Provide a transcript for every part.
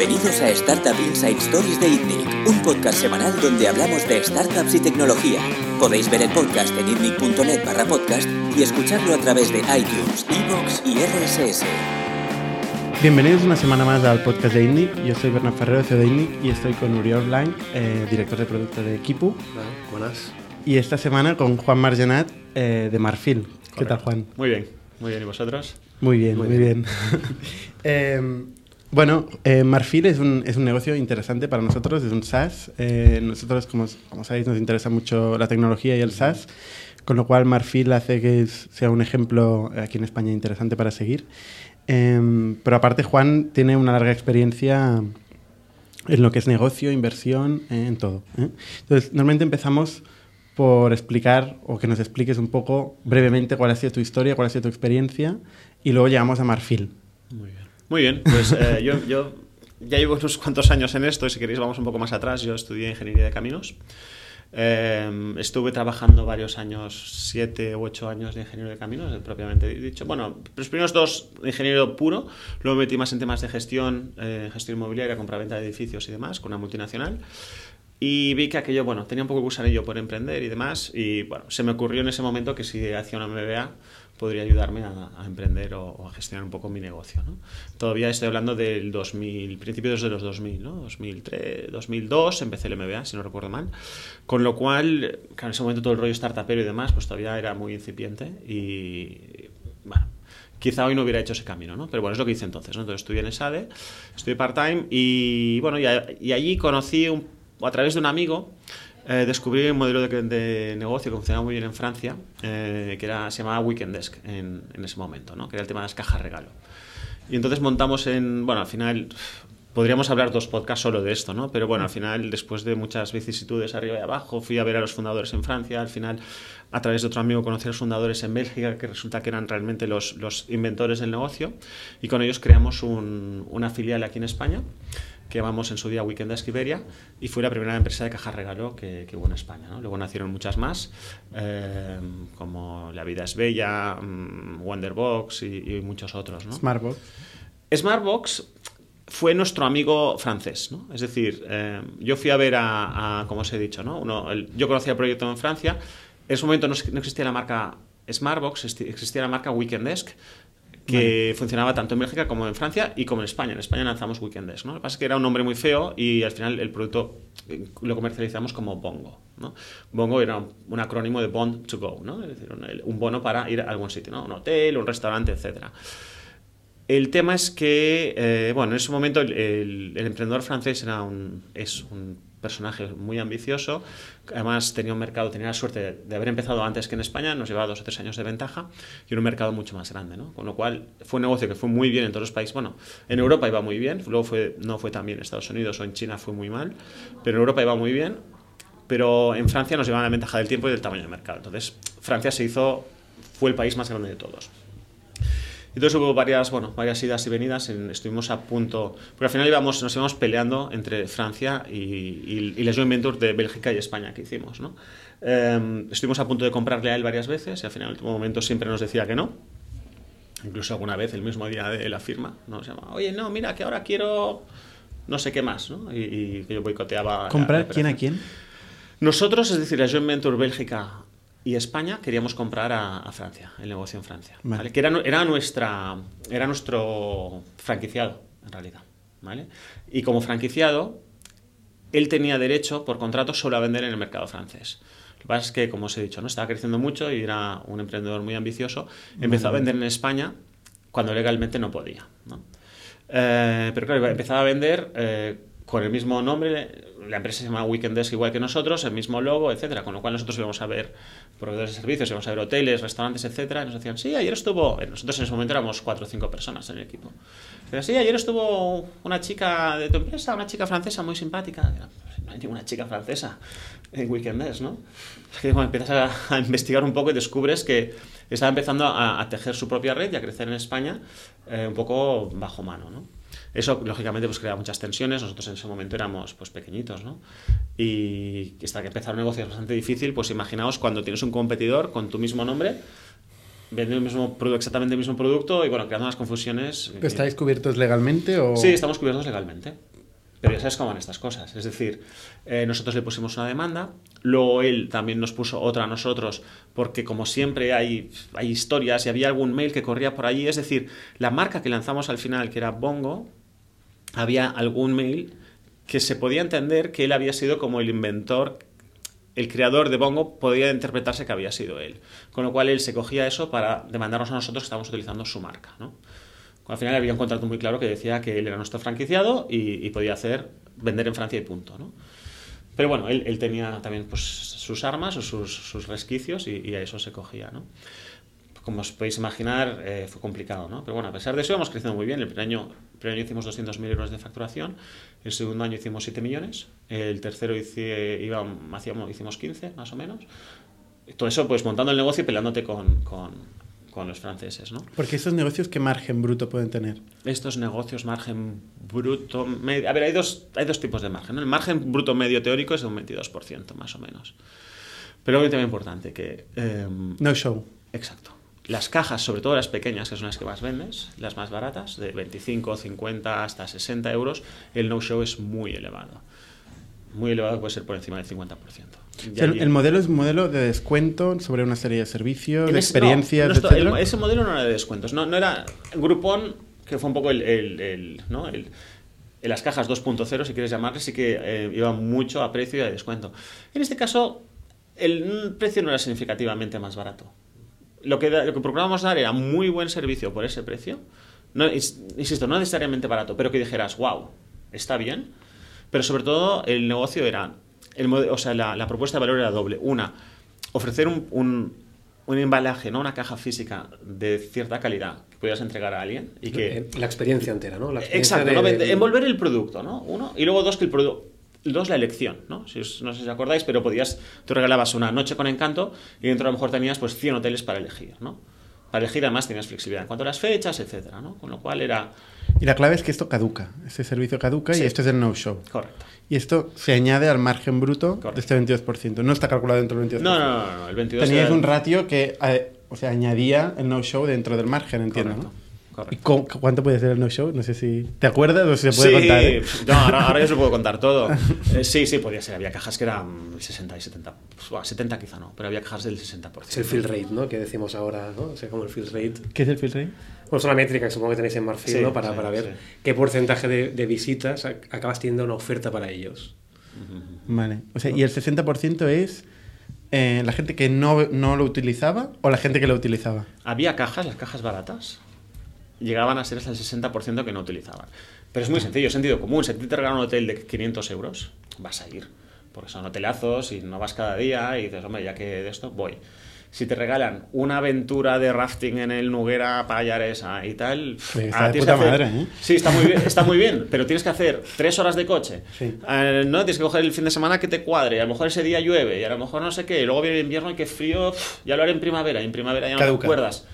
Bienvenidos a Startup Inside Stories de ITNIC, un podcast semanal donde hablamos de startups y tecnología. Podéis ver el podcast en itnic.net barra podcast y escucharlo a través de iTunes, Evox y RSS. Bienvenidos una semana más al podcast de ITNIC. Yo soy Bernard Ferrero, CEO de ITNIC, y estoy con Uriol Blanc, eh, director de producto de Kipu. buenas. Y esta semana con Juan Margenat eh, de Marfil. ¿Qué tal, Juan? Muy bien, muy bien. ¿Y vosotros? Muy bien, muy, bien. eh, bueno, eh, Marfil es un, es un, negocio interesante para nosotros, es un SaaS. Eh, nosotros, como, como, sabéis, nos interesa mucho la tecnología y el SaaS, con lo cual Marfil hace que sea un ejemplo aquí en España interesante para seguir. Eh, pero aparte, Juan tiene una larga experiencia en lo que es negocio, inversión, eh, en todo. ¿eh? Entonces, normalmente empezamos por explicar o que nos expliques un poco brevemente cuál ha sido tu historia, cuál ha sido tu experiencia y luego llegamos a Marfil. Muy bien. Muy bien, pues eh, yo, yo, ya llevo unos cuantos años en esto y si queréis vamos un poco más atrás. Yo estudié Ingeniería de Caminos. Eh, estuve trabajando varios años, siete u ocho años de ingeniero de caminos, propiamente dicho. Bueno, los primeros dos ingeniero puro, luego me metí más en temas de gestión, eh, gestión inmobiliaria, compra-venta de edificios y demás, con una multinacional. Y vi que aquello, bueno, tenía un poco gusanillo por emprender y demás. Y bueno, se me ocurrió en ese momento que si hacía una MBA podría ayudarme a, a emprender o, o, a gestionar un poco mi negocio. ¿no? Todavía estoy hablando del 2000, principios de los 2000, ¿no? 2003, 2002 empecé el MBA, si no recuerdo mal. Con lo cual, claro, en ese momento todo el rollo startupero y demás, pues todavía era muy incipiente y, bueno, quizá hoy no hubiera hecho ese camino, ¿no? Pero bueno, es lo que hice entonces, ¿no? Entonces estudié en ESADE, estudié part-time y, bueno, y, a, y allí conocí un, a través de un amigo eh, descubrí un modelo de, de, negocio que funcionaba muy bien en Francia, eh, que era, se llamaba Weekend Desk en, en, ese momento, ¿no? que era el tema de las cajas regalo. Y entonces montamos en, bueno, al final podríamos hablar dos podcasts solo de esto, ¿no? pero bueno, al final, después de muchas vicisitudes arriba y abajo, fui a ver a los fundadores en Francia, al final, a través de otro amigo, conocí a los fundadores en Bélgica, que resulta que eran realmente los, los inventores del negocio, y con ellos creamos un, una filial aquí en España que llamamos en su día Weekend Desk Iberia y fue la primera empresa de caja regalo que, que hubo en España. ¿no? Luego nacieron muchas más, eh, como La Vida es Bella, um, Wonderbox y, y, muchos otros. ¿no? Smartbox. Smartbox fue nuestro amigo francés, ¿no? Es decir, eh, yo fui a ver a, a, como os he dicho, ¿no? Uno, el, yo conocía el proyecto en Francia, en ese momento no, no existía la marca Smartbox, existía la marca Weekend Desk, que vale. funcionaba tanto en Bélgica como en Francia y como en España. En España lanzamos Weekend Desk, ¿no? Lo que pasa es que era un nombre muy feo y al final el producto lo comercializamos como Bongo, ¿no? Bongo era un, un acrónimo de Bond to Go, ¿no? Es decir, un, un, bono para ir a algún sitio, ¿no? Un hotel, un restaurante, etcétera. El tema es que, eh, bueno, en ese momento el, el, el, emprendedor francés era un, es un personaje muy ambicioso, además tenía un mercado, tenía la suerte de, haber empezado antes que en España, nos llevaba dos o tres años de ventaja y un mercado mucho más grande, ¿no? Con lo cual fue un negocio que fue muy bien en todos los países, bueno, en Europa iba muy bien, luego no fue tan bien en Estados Unidos o en China fue muy mal, pero en Europa iba muy bien, pero en Francia nos llevaba la ventaja del tiempo y del tamaño del mercado, entonces Francia se hizo, fue el país más grande de todos. Entonces hubo varias, bueno, varias idas y venidas, en, estuvimos a punto, porque al final íbamos, nos íbamos peleando entre Francia y, y, y las joint ventures de Bélgica y España que hicimos, ¿no? Eh, estuvimos a punto de comprarle a él varias veces y al final en el último momento siempre nos decía que no. Incluso alguna vez, el mismo día de la firma, nos llamaba, oye, no, mira, que ahora quiero no sé qué más, ¿no? Y, y que yo boicoteaba. ¿Comprar quién a quién? Nosotros, es decir, la joint venture Bélgica y España queríamos comprar a, a, Francia, el negocio en Francia, vale. ¿vale? que era, era, nuestra, era nuestro franquiciado, en realidad. ¿vale? Y como franquiciado, él tenía derecho, por contrato, solo a vender en el mercado francés. Lo que pasa es que, como os he dicho, ¿no? estaba creciendo mucho y era un emprendedor muy ambicioso. Empezó a vender en España cuando legalmente no podía. ¿no? Eh, pero claro, empezaba a vender eh, con el mismo nombre, la empresa se llama Weekend Desk igual que nosotros, el mismo logo, etcétera, con lo cual nosotros íbamos a ver proveedores de servicios, íbamos a ver hoteles, restaurantes, etcétera, y nos decían, sí, ayer estuvo, nosotros en ese momento éramos cuatro o cinco personas en el equipo. Pero sí, ayer estuvo una chica de tu empresa, una chica francesa muy simpática. No hay ninguna chica francesa en Weekend Desk, ¿no? Es que cuando empiezas a, a, investigar un poco y descubres que está empezando a, a, tejer su propia red y a crecer en España eh, un poco bajo mano, ¿no? Eso, lógicamente, pues crea muchas tensiones. Nosotros en ese momento éramos pues pequeñitos, ¿no? Y hasta que empezar un negocio es bastante difícil, pues imaginaos cuando tienes un competidor con tu mismo nombre, vendiendo el mismo producto, exactamente el mismo producto y, bueno, creando unas confusiones. ¿Estáis cubiertos legalmente o...? Sí, estamos cubiertos legalmente. Pero ya sabes cómo van estas cosas. Es decir, eh, nosotros le pusimos una demanda, luego él también nos puso otra a nosotros, porque como siempre hay, hay historias y había algún mail que corría por allí. Es decir, la marca que lanzamos al final, que era Bongo, había algún mail que se podía entender que él había sido como el inventor el creador de Bongo podía interpretarse que había sido él. Con lo cual él se cogía eso para demandarnos a nosotros que estábamos utilizando su marca. ¿no? Al final había un contrato muy claro que decía que él era nuestro franquiciado y, podía hacer vender en Francia y punto. ¿no? Pero bueno, él, tenía también pues, sus armas o sus, resquicios y, a eso se cogía. ¿no? Como os podéis imaginar, eh, fue complicado. ¿no? Pero bueno, a pesar de eso, hemos crecido muy bien. El primer año, el primer año hicimos 200.000 euros de facturación, el segundo año hicimos 7 millones, el tercero hice, iba, hacíamos, hicimos 15 más o menos. Todo eso pues montando el negocio y peleándote con, con, con los franceses. ¿no? Porque estos negocios, ¿qué margen bruto pueden tener? Estos negocios, margen bruto medio. A ver, hay dos, hay dos tipos de margen. El margen bruto medio teórico es de un 22%, más o menos. Pero algo también importante, que... Em, no show. Exacto. Las cajas, sobre todo las pequeñas, que son las que más vendes, las más baratas, de 25, 50 hasta 60 euros, el no-show es muy elevado. Muy elevado, puede ser por encima del 50%. el, modelo es un modelo de descuento sobre una serie de servicios, de experiencias, Ese modelo no era de descuentos. No, no era Groupon, que fue un poco el, el, ¿no? el las cajas 2.0, si quieres llamarle, sí que eh, iba mucho a precio y a descuento. En este caso, el precio no era significativamente más barato lo que, lo que procurábamos dar era muy buen servicio por ese precio. No, insisto, no necesariamente barato, pero que dijeras, wow, está bien. Pero sobre todo el negocio era, el, o sea, la, propuesta de valor era doble. Una, ofrecer un, un, embalaje, ¿no? una caja física de cierta calidad que pudieras entregar a alguien. y que La experiencia entera, ¿no? exacto, envolver el producto, ¿no? Uno, y luego dos, que el producto Dos, la elección, ¿no? Si no sé si os acordáis, pero podías, tú regalabas una noche con encanto y dentro a lo mejor tenías pues 100 hoteles para elegir, ¿no? Para elegir además tenías flexibilidad en cuanto a las fechas, etcétera, ¿no? Con lo cual era... Y la clave es que esto caduca, este servicio caduca y esto es el no-show. Correcto. Y esto se añade al margen bruto de este 22%. No está calculado dentro del 22%. No, no, no, el 22%. Tenías un ratio que, eh, o sea, añadía el no-show dentro del margen, entiendo, ¿no? ¿Y cuánto puede ser el no-show? No sé si te acuerdas o si se puede contar. ¿eh? No, ahora, ya se puedo contar todo. Eh, sí, sí, podía ser. Había cajas que eran 60 y 70. 70 quizá no, pero había cajas del 60%. Es el fill rate, ¿no? Que decimos ahora, ¿no? O sea, como el fill rate. ¿Qué es el fill rate? Bueno, es una métrica que supongo que tenéis en Marfil, ¿no? Para, para ver qué porcentaje de, visitas acabas teniendo una oferta para ellos. Vale. O sea, ¿y el 60% es eh, la gente que no, no lo utilizaba o la gente que lo utilizaba? Había cajas, las cajas baratas, llegaban a ser hasta el 60% que no utilizaban. Pero es muy sencillo, sentido común. Si te regalan un hotel de 500 euros, vas a ir. Porque son hotelazos y no vas cada día y dices, hombre, ya que de esto voy. Si te regalan una aventura de rafting en el Nuguera Pallaresa y tal, está puta madre, ¿eh? Sí, está muy, bien, está muy bien, pero tienes que hacer tres horas de coche. Eh, no, tienes que coger el fin de semana que te cuadre. A lo mejor ese día llueve y a lo mejor no sé qué. Y luego viene el invierno y qué frío, ya lo haré en primavera. Y en primavera ya no te acuerdas.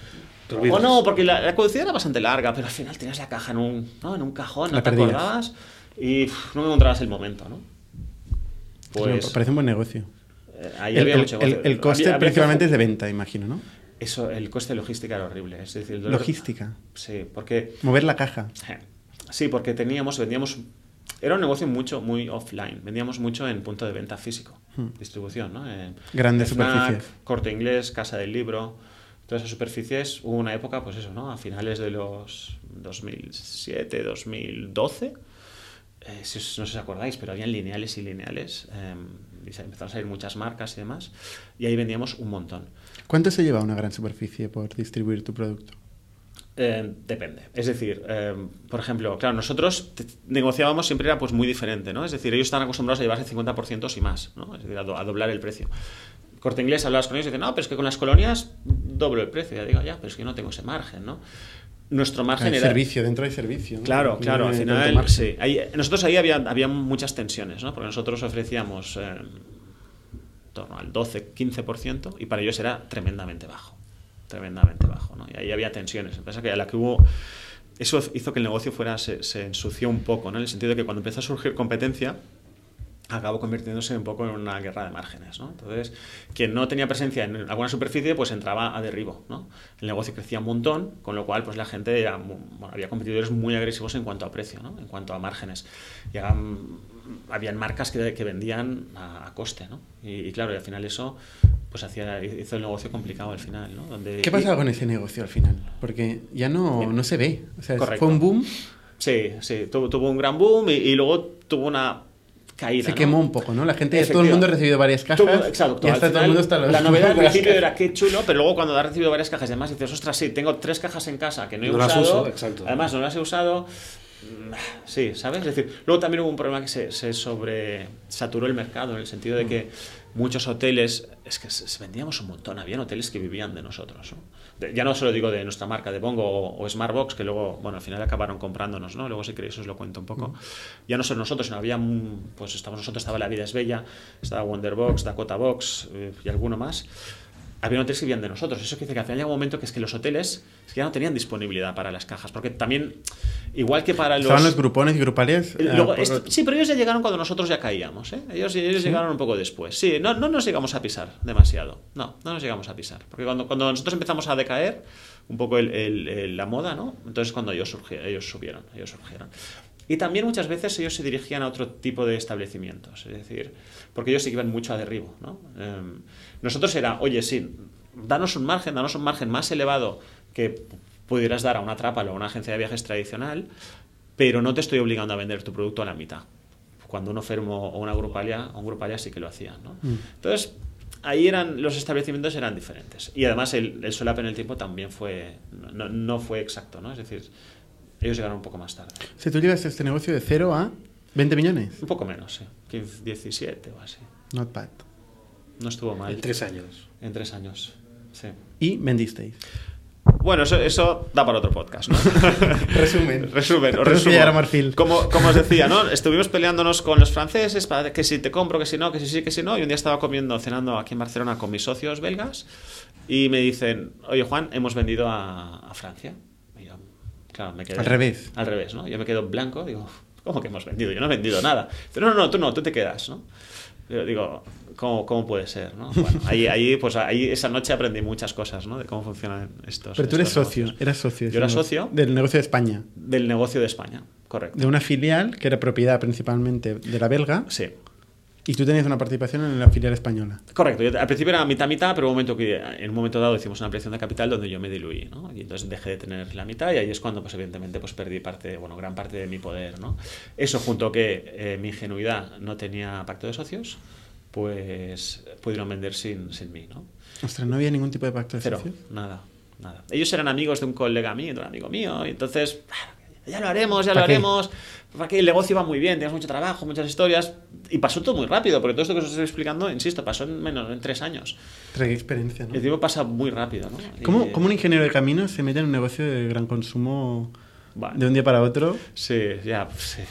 O no, porque la, la era bastante larga, pero al final tenías la caja en un, ¿no? en un cajón, no te acordabas y no me encontrabas el momento, ¿no? Pues, parece un buen negocio. Eh, ahí el, había mucho el, el, coste principalmente es de venta, imagino, ¿no? Eso, el coste de logística era horrible. Es decir, ¿Logística? Sí, porque... Mover la caja. Sí, porque teníamos, vendíamos... Era un negocio mucho, muy offline. Vendíamos mucho en punto de venta físico. Hmm. Distribución, ¿no? Grandes superficies. Corte inglés, casa del libro todas esas superficies, hubo una época, pues eso, ¿no? A finales de los 2007, 2012, eh, si no os acordáis, pero habían lineales y lineales, eh, empezaron a salir muchas marcas y demás, y ahí vendíamos un montón. ¿Cuánto se lleva una gran superficie por distribuir tu producto? Eh, depende. Es decir, eh, por ejemplo, claro, nosotros negociábamos siempre era pues muy diferente, ¿no? Es decir, ellos están acostumbrados a llevarse 50% y más, ¿no? Es decir, a, a doblar el precio. Corte Inglés hablabas con ellos y dicen, no, pero es que con las colonias doblo el precio. Ya digo, ya, pero es que yo no tengo ese margen, ¿no? Nuestro margen era... servicio, dentro hay servicio. Claro, claro, al final, sí. nosotros ahí había, había, muchas tensiones, ¿no? Porque nosotros ofrecíamos eh, en torno al 12-15% y para ellos era tremendamente bajo, tremendamente bajo, ¿no? Y ahí había tensiones. Pasa que a la que hubo... Eso hizo que el negocio fuera se, se ensució un poco, ¿no? En el sentido de que cuando empezó a surgir competencia, acabó convirtiéndose un poco en una guerra de márgenes. ¿no? Entonces, quien no tenía presencia en alguna superficie, pues entraba a derribo. ¿no? El negocio crecía un montón, con lo cual pues la gente era, bueno, había competidores muy agresivos en cuanto a precio, ¿no? en cuanto a márgenes. Llegaban, habían marcas que, que vendían a, a coste. ¿no? Y, y, claro, y al final eso pues hacía, hizo el negocio complicado al final. ¿no? Donde, ¿Qué pasaba con ese negocio al final? Porque ya no, no se ve. O sea, fue un boom. Sí, sí, tuvo, tuvo un gran boom y, y luego tuvo una caída. Se quemó un poco, ¿no? La gente, todo el mundo ha recibido varias cajas. Todo, exacto. Y hasta todo el mundo está los, la novedad al principio era qué chulo, pero luego cuando has recibido varias cajas y además dices, ostras, sí, tengo tres cajas en casa que no he no usado. Las uso, exacto. Además, no las he usado. Sí, ¿sabes? Es decir, luego también hubo un problema que se, se sobresaturó el mercado en el sentido de que muchos hoteles, es que vendíamos un montón, habían hoteles que vivían de nosotros. ¿no? De, ya no solo digo de nuestra marca, de Bongo o, o, Smartbox, que luego, bueno, al final acabaron comprándonos, ¿no? Luego si queréis os lo cuento un poco. Mm. Ya no solo nosotros, sino había, pues estábamos nosotros, estaba La Vida es Bella, estaba Wonderbox, Dakota Box eh, y alguno más había hoteles que vivían de nosotros. Eso quiere decir que al final llega un momento que es que los hoteles es que ya no tenían disponibilidad para las cajas. Porque también, igual que para los. Estaban los grupones y grupales. Luego, uh, esto, sí, pero ellos ya llegaron cuando nosotros ya caíamos. ¿eh? Ellos, ellos ¿Sí? llegaron un poco después. Sí, no, no nos llegamos a pisar demasiado. No, no nos llegamos a pisar. Porque cuando, cuando nosotros empezamos a decaer, un poco el, el, el, la moda, ¿no? Entonces cuando ellos, surgieron, ellos subieron, ellos surgieron. Y también muchas veces ellos se dirigían a otro tipo de establecimientos, es decir, porque ellos que iban mucho a derribo. ¿no? Eh, nosotros era, oye, sí, danos un margen, danos un margen más elevado que pudieras dar a una trápalo o a una agencia de viajes tradicional, pero no te estoy obligando a vender tu producto a la mitad. Cuando uno fermo o una grupalia, un grupalia sí que lo hacían. ¿no? Mm. Entonces, ahí eran los establecimientos eran diferentes. Y además el, el solap en el tiempo también fue, no, no fue exacto, ¿no? Es decir, ellos llegaron un poco más tarde. Si tú llevas este negocio de 0 a 20 millones. Un poco menos, sí. 15, 17 o así. Not bad. No estuvo mal. En tres años. En tres años, sí. ¿Y vendisteis? Bueno, eso, eso da para otro podcast, ¿no? resumen. resumen. Os Marfil. Como, como os decía, ¿no? Estuvimos peleándonos con los franceses para que si te compro, que si no, que si sí, que si no. Y un día estaba comiendo, cenando aquí en Barcelona con mis socios belgas y me dicen, oye Juan, hemos vendido a, a Francia. Y yo, claro, me quedé... Al revés. Al revés, ¿no? Yo me quedo blanco, digo, ¿cómo que hemos vendido? Yo no he vendido nada. No, no, no, tú no, tú te quedas, ¿no? Digo, ¿cómo, cómo puede ser? ¿no? Bueno, ahí, ahí, pues ahí esa noche aprendí muchas cosas ¿no? de cómo funcionan estos. Pero tú eres socio, eras socio. Yo era socio. Del negocio de España. Del negocio de España, correcto. De una filial que era propiedad principalmente de la belga. Sí. Y tú tenías una participación en la filial española. Correcto. Yo, al principio era mitad-mitad, pero un momento que, en un momento dado hicimos una ampliación de capital donde yo me diluí, ¿no? Y entonces dejé de tener la mitad y ahí es cuando, pues evidentemente, pues perdí parte, bueno, gran parte de mi poder, ¿no? Eso junto que eh, mi ingenuidad no tenía pacto de socios, pues pudieron vender sin, sin mí, ¿no? Ostras, ¿no había ningún tipo de pacto de Cero, socios? nada, nada. Ellos eran amigos de un colega mío, de un amigo mío, y entonces, ya lo haremos, ya lo ¿Para qué? haremos. El negocio iba muy bien, teníamos mucho trabajo, muchas historias, y pasó todo muy rápido, porque todo esto que os estoy explicando, insisto, pasó en menos en tres años. Trae experiencia, ¿no? El tiempo pasa muy rápido, ¿no? ¿Cómo, Y- ¿Cómo un ingeniero de caminos se mete en un negocio de gran consumo Bueno. de un día para otro? Sí, ya, pues, sí,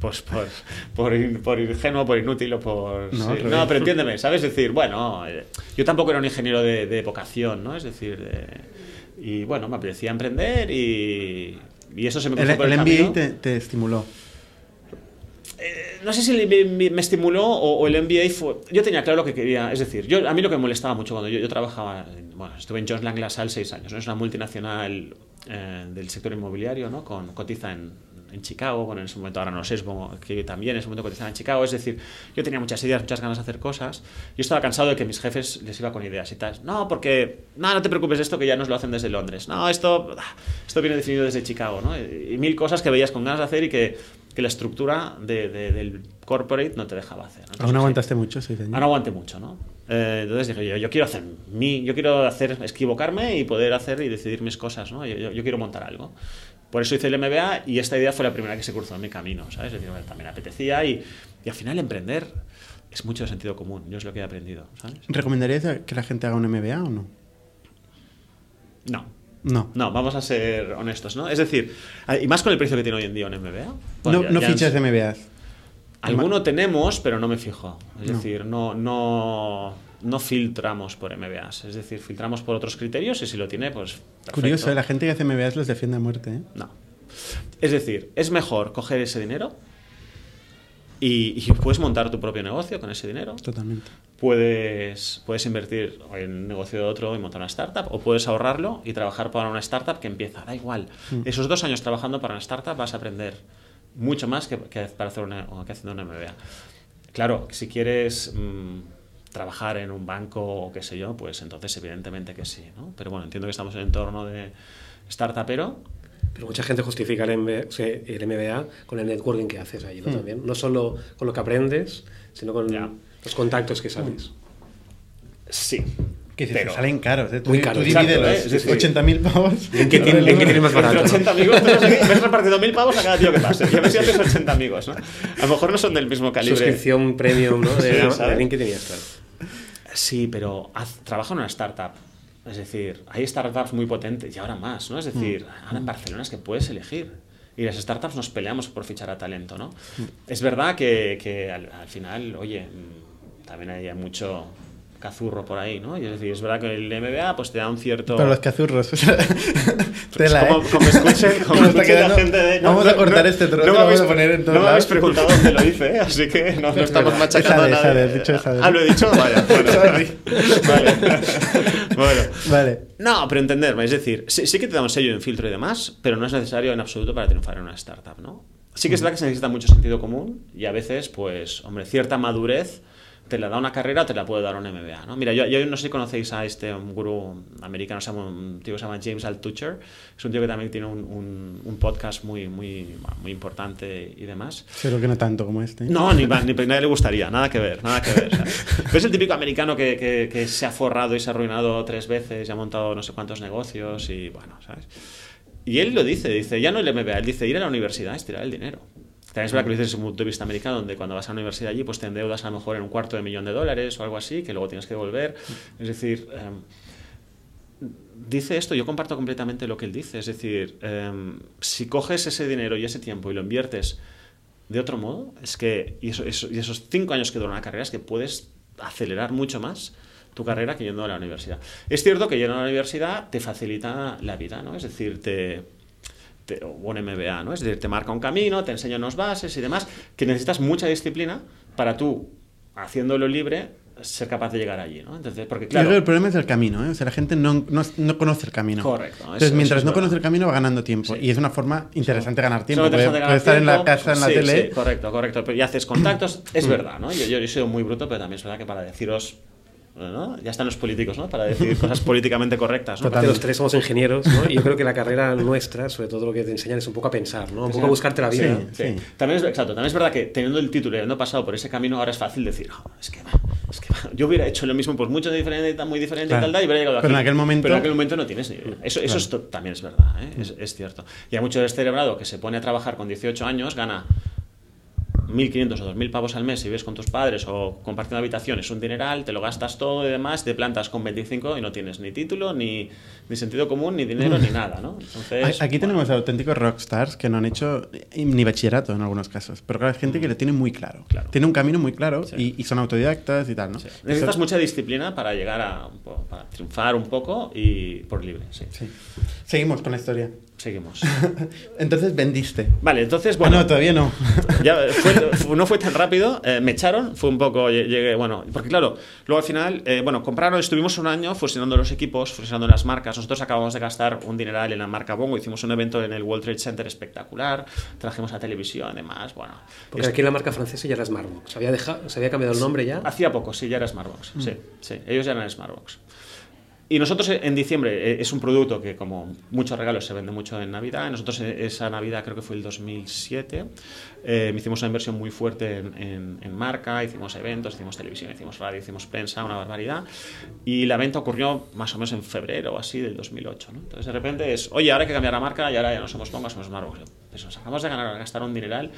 pues por, por, in- por ingenuo, por inútil o por... No, sí. No, pero entiéndeme, ¿sabes? Es decir, bueno, eh, yo tampoco era un ingeniero de, de vocación, ¿no? Es decir, de- y bueno, me apetecía emprender y, y eso se me El, por el, el camino. MBA te, te estimuló. No sé si me estimuló o, el MBA fue... Yo tenía claro lo que quería, es decir, yo, a mí lo que me molestaba mucho cuando yo, trabajaba, en- bueno, estuve en Jones Lang seis años, ¿no? es una multinacional eh, del sector inmobiliario, ¿no? Con, cotiza en, en Chicago, bueno, en ese momento ahora no sé, supongo que también en ese momento cotizaba en Chicago, es decir, yo tenía muchas ideas, muchas ganas de hacer cosas, yo estaba cansado de que mis jefes les iba con ideas y tal, no, porque, no, no te preocupes de esto que ya nos lo hacen desde Londres, no, esto, esto viene definido desde Chicago, ¿no? Y, y mil cosas que veías con ganas de hacer y que, que la estructura de, de- del corporate no te dejaba hacer. Entonces, Aún sí. aguantaste mucho, seis años. Ah, no aguanté mucho, ¿no? Eh, entonces dije yo, yo quiero hacer mi, yo quiero hacer, equivocarme y poder hacer y decidir mis cosas, ¿no? Yo, yo- yo quiero montar algo. Por eso hice el MBA y esta idea fue la primera que se cruzó en mi camino, ¿sabes? Es decir, también apetecía y, y al final emprender es mucho de sentido común, yo es lo que he aprendido, ¿sabes? ¿Recomendarías que la gente haga un MBA o no? No, No. no, vamos a ser honestos, ¿no? Es decir, y más con el precio que tiene hoy en día un MBA. no ya- no ya fichas de MBAs. Alguno tenemos, pero no me fijo. Es No. decir, no, no, no filtramos por MBAs. Es decir, filtramos por otros criterios y si lo tiene, pues. perfecto. Curioso, ¿eh? la gente que hace MBAs los defiende a muerte. ¿eh? No. Es decir, es mejor coger ese dinero y, puedes montar tu propio negocio con ese dinero. Totalmente. Puedes, puedes invertir en un negocio de otro y montar una startup, o puedes ahorrarlo y trabajar para una startup que empieza. Da igual. Mm. Esos dos años trabajando para una startup vas a aprender mucho más que, que para hacer una, que haciendo una MBA. Claro, si quieres mm, trabajar en un banco o qué sé yo, pues entonces evidentemente que sí. ¿no? Pero bueno, entiendo que estamos en el entorno de startupero pero mucha gente justifica el MBA, con el networking que haces ahí, ¿no? Hmm. También. No solo con lo que aprendes, sino con los contactos que sales. Sí. Que pero, salen caros, ¿eh? muy caros. Tú divides los ¿eh? 80.000 pavos. ¿En qué, tienes más barato? 80 amigos, me has repartido 1.000 pavos a cada tío que pase. Yo me siento 80 amigos, ¿no? A lo mejor no son del mismo calibre. Suscripción premium, ¿no? De, sí, de LinkedIn y Sí, pero haz, trabaja en una startup es decir, hay startups muy potentes y ahora más, ¿no? Es decir, mm. ahora en Barcelona es que puedes elegir. Y las startups nos peleamos por fichar a talento, ¿no? Mm. Es verdad que, que al, al, final, oye, mm, también hay mucho, cazurro por ahí, ¿no? Y es decir, es verdad que el MBA pues te da un cierto... Pero los cazurros... pues como, ¿eh? como escuchen, como escuchen la gente de... vamos a cortar este trozo, no, vamos a poner en todos No me habéis preguntado dónde lo hice, ¿eh? así que no, no estamos machacando a nadie. dicho esa Ah, ¿lo he dicho? Vaya, bueno. vale. bueno. Vale. No, pero entenderme, es decir, sí, sí que te da un sello en filtro y demás, pero no es necesario en absoluto para triunfar en una startup, ¿no? Sí que es verdad que se necesita mucho sentido común y a veces, pues, hombre, cierta madurez te la da una carrera te la puede dar un MBA. ¿no? Mira, yo, yo no sé si conocéis a este un gurú americano, un tío que se llama James Altucher. Es un tío que también tiene un, un, podcast muy, muy, muy importante y demás. Pero que no tanto como este. No, ni, ni, ni nadie le gustaría, nada que ver, nada que ver. Pero es el típico americano que, que, que, se ha forrado y se ha arruinado tres veces y ha montado no sé cuántos negocios y bueno, ¿sabes? Y él lo dice, dice, ya no el MBA, él dice, ir a la universidad es tirar el dinero. También es verdad que lo dices desde un punto de vista americano, donde cuando vas a la universidad allí, pues te endeudas a lo mejor en un cuarto de millón de dólares o algo así, que luego tienes que devolver. Es decir, em, dice esto, yo comparto completamente lo que él dice. Es decir, em, si coges ese dinero y ese tiempo y lo inviertes de otro modo, es que, y, y esos cinco años que dura una carrera, es que puedes acelerar mucho más tu carrera que yendo a la universidad. Es cierto que yendo a la universidad te facilita la vida, ¿no? Es decir, te o un MBA, ¿no? Es decir, te marca un camino, te enseña unas bases y demás, que necesitas mucha disciplina para tú, haciéndolo libre, ser capaz de llegar allí, ¿no? Entonces, porque claro... el problema es el camino, ¿eh? O sea, la gente no, no, conoce el camino. Correcto. Entonces, mientras no conoce el camino, va ganando tiempo. Y es una forma interesante de ganar tiempo. Puede, estar en la casa, en la tele... Sí, correcto, correcto. Y haces contactos, es mm. verdad, ¿no? Yo, yo, yo he sido muy bruto, pero también es verdad que para deciros ya están los políticos, ¿no? Para decir cosas políticamente correctas. ¿no? los tres somos ingenieros, ¿no? Y yo creo que la carrera nuestra, sobre todo lo que te enseñan es un poco a pensar, ¿no? Un poco a buscarte la vida. Sí, También es, exacto, también es verdad que teniendo el título y habiendo pasado por ese camino, ahora es fácil decir, oh, es que es que yo hubiera hecho lo mismo, pues mucho diferente, muy diferente y tal, y hubiera llegado aquí. Pero en aquel momento... Pero en aquel momento no tienes ni idea. Eso, eso también es verdad, ¿eh? es, es, cierto. Y hay mucho descerebrado que se pone a trabajar con 18 años, gana 1.500 o 2.000 pavos al mes si vives con tus padres o compartiendo habitación es un dineral, te lo gastas todo y demás, te plantas con 25 y no tienes ni título, ni, ni sentido común, ni dinero, ni nada, ¿no? Entonces, Aquí tenemos auténticos rockstars que no han hecho ni bachillerato en algunos casos, pero claro, hay gente que lo tiene muy claro. claro. Tiene un camino muy claro y, son autodidactas y tal, ¿no? Necesitas mucha disciplina para llegar a para triunfar un poco y por libre, sí. Seguimos con la historia. Seguimos. entonces vendiste. Vale, entonces, bueno. no, todavía no. ya no fue tan rápido. Eh, me echaron, fue un poco. Llegué, bueno, porque claro, luego al final, eh, bueno, compraron, estuvimos un año fusionando los equipos, fusionando las marcas. Nosotros acabamos de gastar un dineral en la marca Bongo, hicimos un evento en el World Trade Center espectacular, trajimos a televisión, además, bueno. Porque aquí la marca francesa ya era Smartbox. ¿Se había, dejado, ¿Se había cambiado el nombre ya? Hacía poco, sí, ya era Smartbox. Sí, sí, ellos ya eran Smartbox. Y nosotros en diciembre eh, es un producto que como muchos regalos se vende mucho en Navidad. Nosotros eh, esa Navidad creo que fue el 2007. Eh, hicimos una inversión muy fuerte en, en, marca, hicimos eventos, hicimos televisión, hicimos radio, hicimos prensa, una barbaridad. Y la venta ocurrió más o menos en febrero o así del 2008. ¿no? Entonces de repente es, oye, ahora hay que cambiar la marca y ahora ya no somos Ponga, somos Marvel. Pues nos acabamos de ganar, gastar un dineral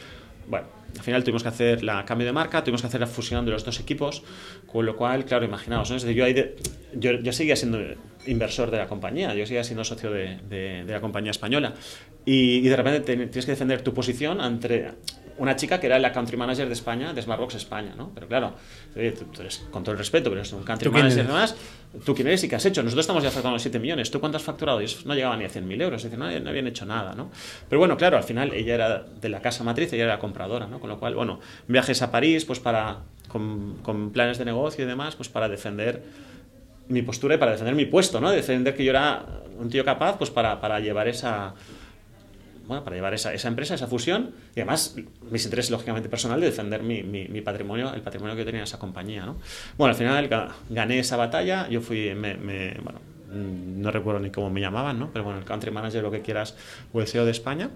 bueno, al final tuvimos que hacer la cambio de marca, tuvimos que hacer la fusión de los dos equipos, con lo cual, claro, imaginaos, ¿no? yo, yo, yo, seguía siendo inversor de la compañía, yo seguía siendo socio de, de, la compañía española, y, y, de repente tienes que defender tu posición ante, una chica que era la country manager de España, de Smartbox España, ¿no? Pero claro, oye, tú, tú eres, con todo el respeto, pero eres un country ¿Tú quién manager y demás, ¿tú quién eres y qué has hecho? Nosotros estamos ya facturando 7 millones, ¿tú cuánto has facturado? Y eso no llegaba ni a 100.000 euros, es decir, no, no habían hecho nada, ¿no? Pero bueno, claro, al final ella era de la casa matriz, ella era compradora, ¿no? Con lo cual, bueno, viajes a París, pues para, con, con planes de negocio y demás, pues para defender mi postura y para defender mi puesto, ¿no? Defender que yo era un tío capaz, pues para, para llevar esa bueno, para llevar esa, esa empresa, esa fusión, y además mis intereses, lógicamente, personal de defender mi, mi, mi patrimonio, el patrimonio que yo tenía en esa compañía, ¿no? Bueno, al final ga- gané esa batalla, yo fui, me, me- bueno, no recuerdo ni cómo me llamaban, ¿no? Pero bueno, el country manager, lo que quieras, o el CEO de España.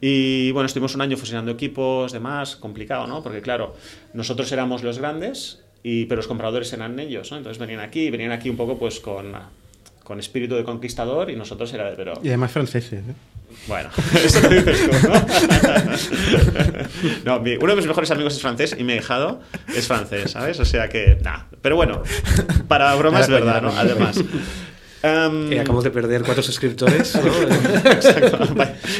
Y bueno, estuvimos un año fusionando equipos, demás, complicado, ¿no? Porque claro, nosotros éramos los grandes, y, pero los compradores eran ellos, ¿no? Entonces venían aquí, venían aquí un poco pues con, con espíritu de conquistador y nosotros era de, pero... Y además franceses. ¿eh? Bueno, eso lo dices tú, ¿no? No, mi- uno de mis mejores amigos es francés y me he dejado es francés, ¿sabes? O sea que, nada. Pero bueno, para broma es verdad, ¿no? Además. Em, Y acabamos de perder cuatro suscriptores, ¿no? exacto,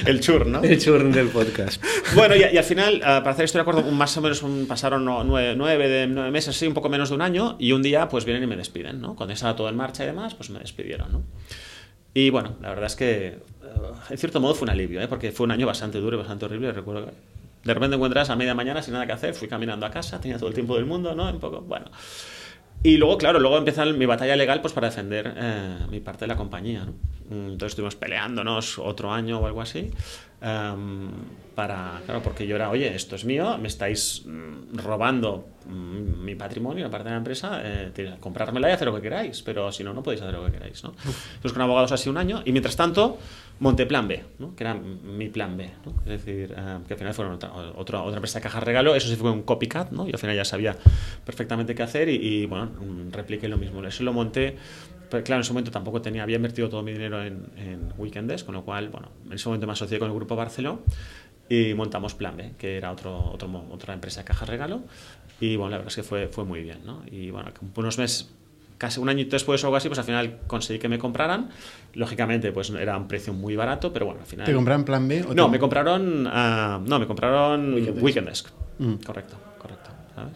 el chur, ¿no? El churn del podcast. Bueno, y, y al final, ah, para hacer historia corta, un- más o menos un- pasaron nueve, nueve, de- nueve meses, sí, un poco menos de un año, y un día pues vienen y me despiden, ¿no? Cuando estaba todo en marcha y demás, pues me despidieron, ¿no? Y bueno, la verdad es que, eh, en cierto modo, fue un alivio, ¿eh? Porque fue un año bastante duro y bastante horrible. Recuerdo que de repente encuentras a media mañana sin nada que hacer, fui caminando a casa, tenía todo el tiempo del mundo, ¿no? Un poco, bueno. Y luego, claro, luego empieza mi batalla legal pues para defender eh, mi parte de la compañía. ¿no? Entonces estuvimos peleándonos otro año o algo así. em, para, claro, porque yo era, oye, esto es mío, me estáis mm, robando mm, mi patrimonio, la parte de la empresa, eh, comprármela y hacer lo que queráis, pero si no, no podéis hacer lo que queráis. ¿no? Entonces con abogados así un año y mientras tanto monté plan B, ¿no? que era mi plan B. ¿no? Es decir, eh, que al final fueron otra, otra, empresa de caja regalo, eso sí fue un copycat, ¿no? y al final ya sabía perfectamente qué hacer y, bueno, mm, repliqué lo mismo. Eso lo monté, pero claro, en ese momento tampoco tenía, había invertido todo mi dinero en, en con lo cual, bueno, en ese momento me asocié con el grupo Barceló y montamos Plan B, que era otro, otra empresa de caja regalo. Y bueno, la verdad es que fue, fue muy bien, ¿no? Y bueno, unos meses, casi un añito después o algo así, pues al final conseguí que me compraran. Lógicamente, pues era un precio muy barato, pero bueno, al final... ¿Te compraron plan B? o No, te- me compraron, ah, no, me compraron Weekend. Desk. Mm. Correcto, correcto. ¿sabes?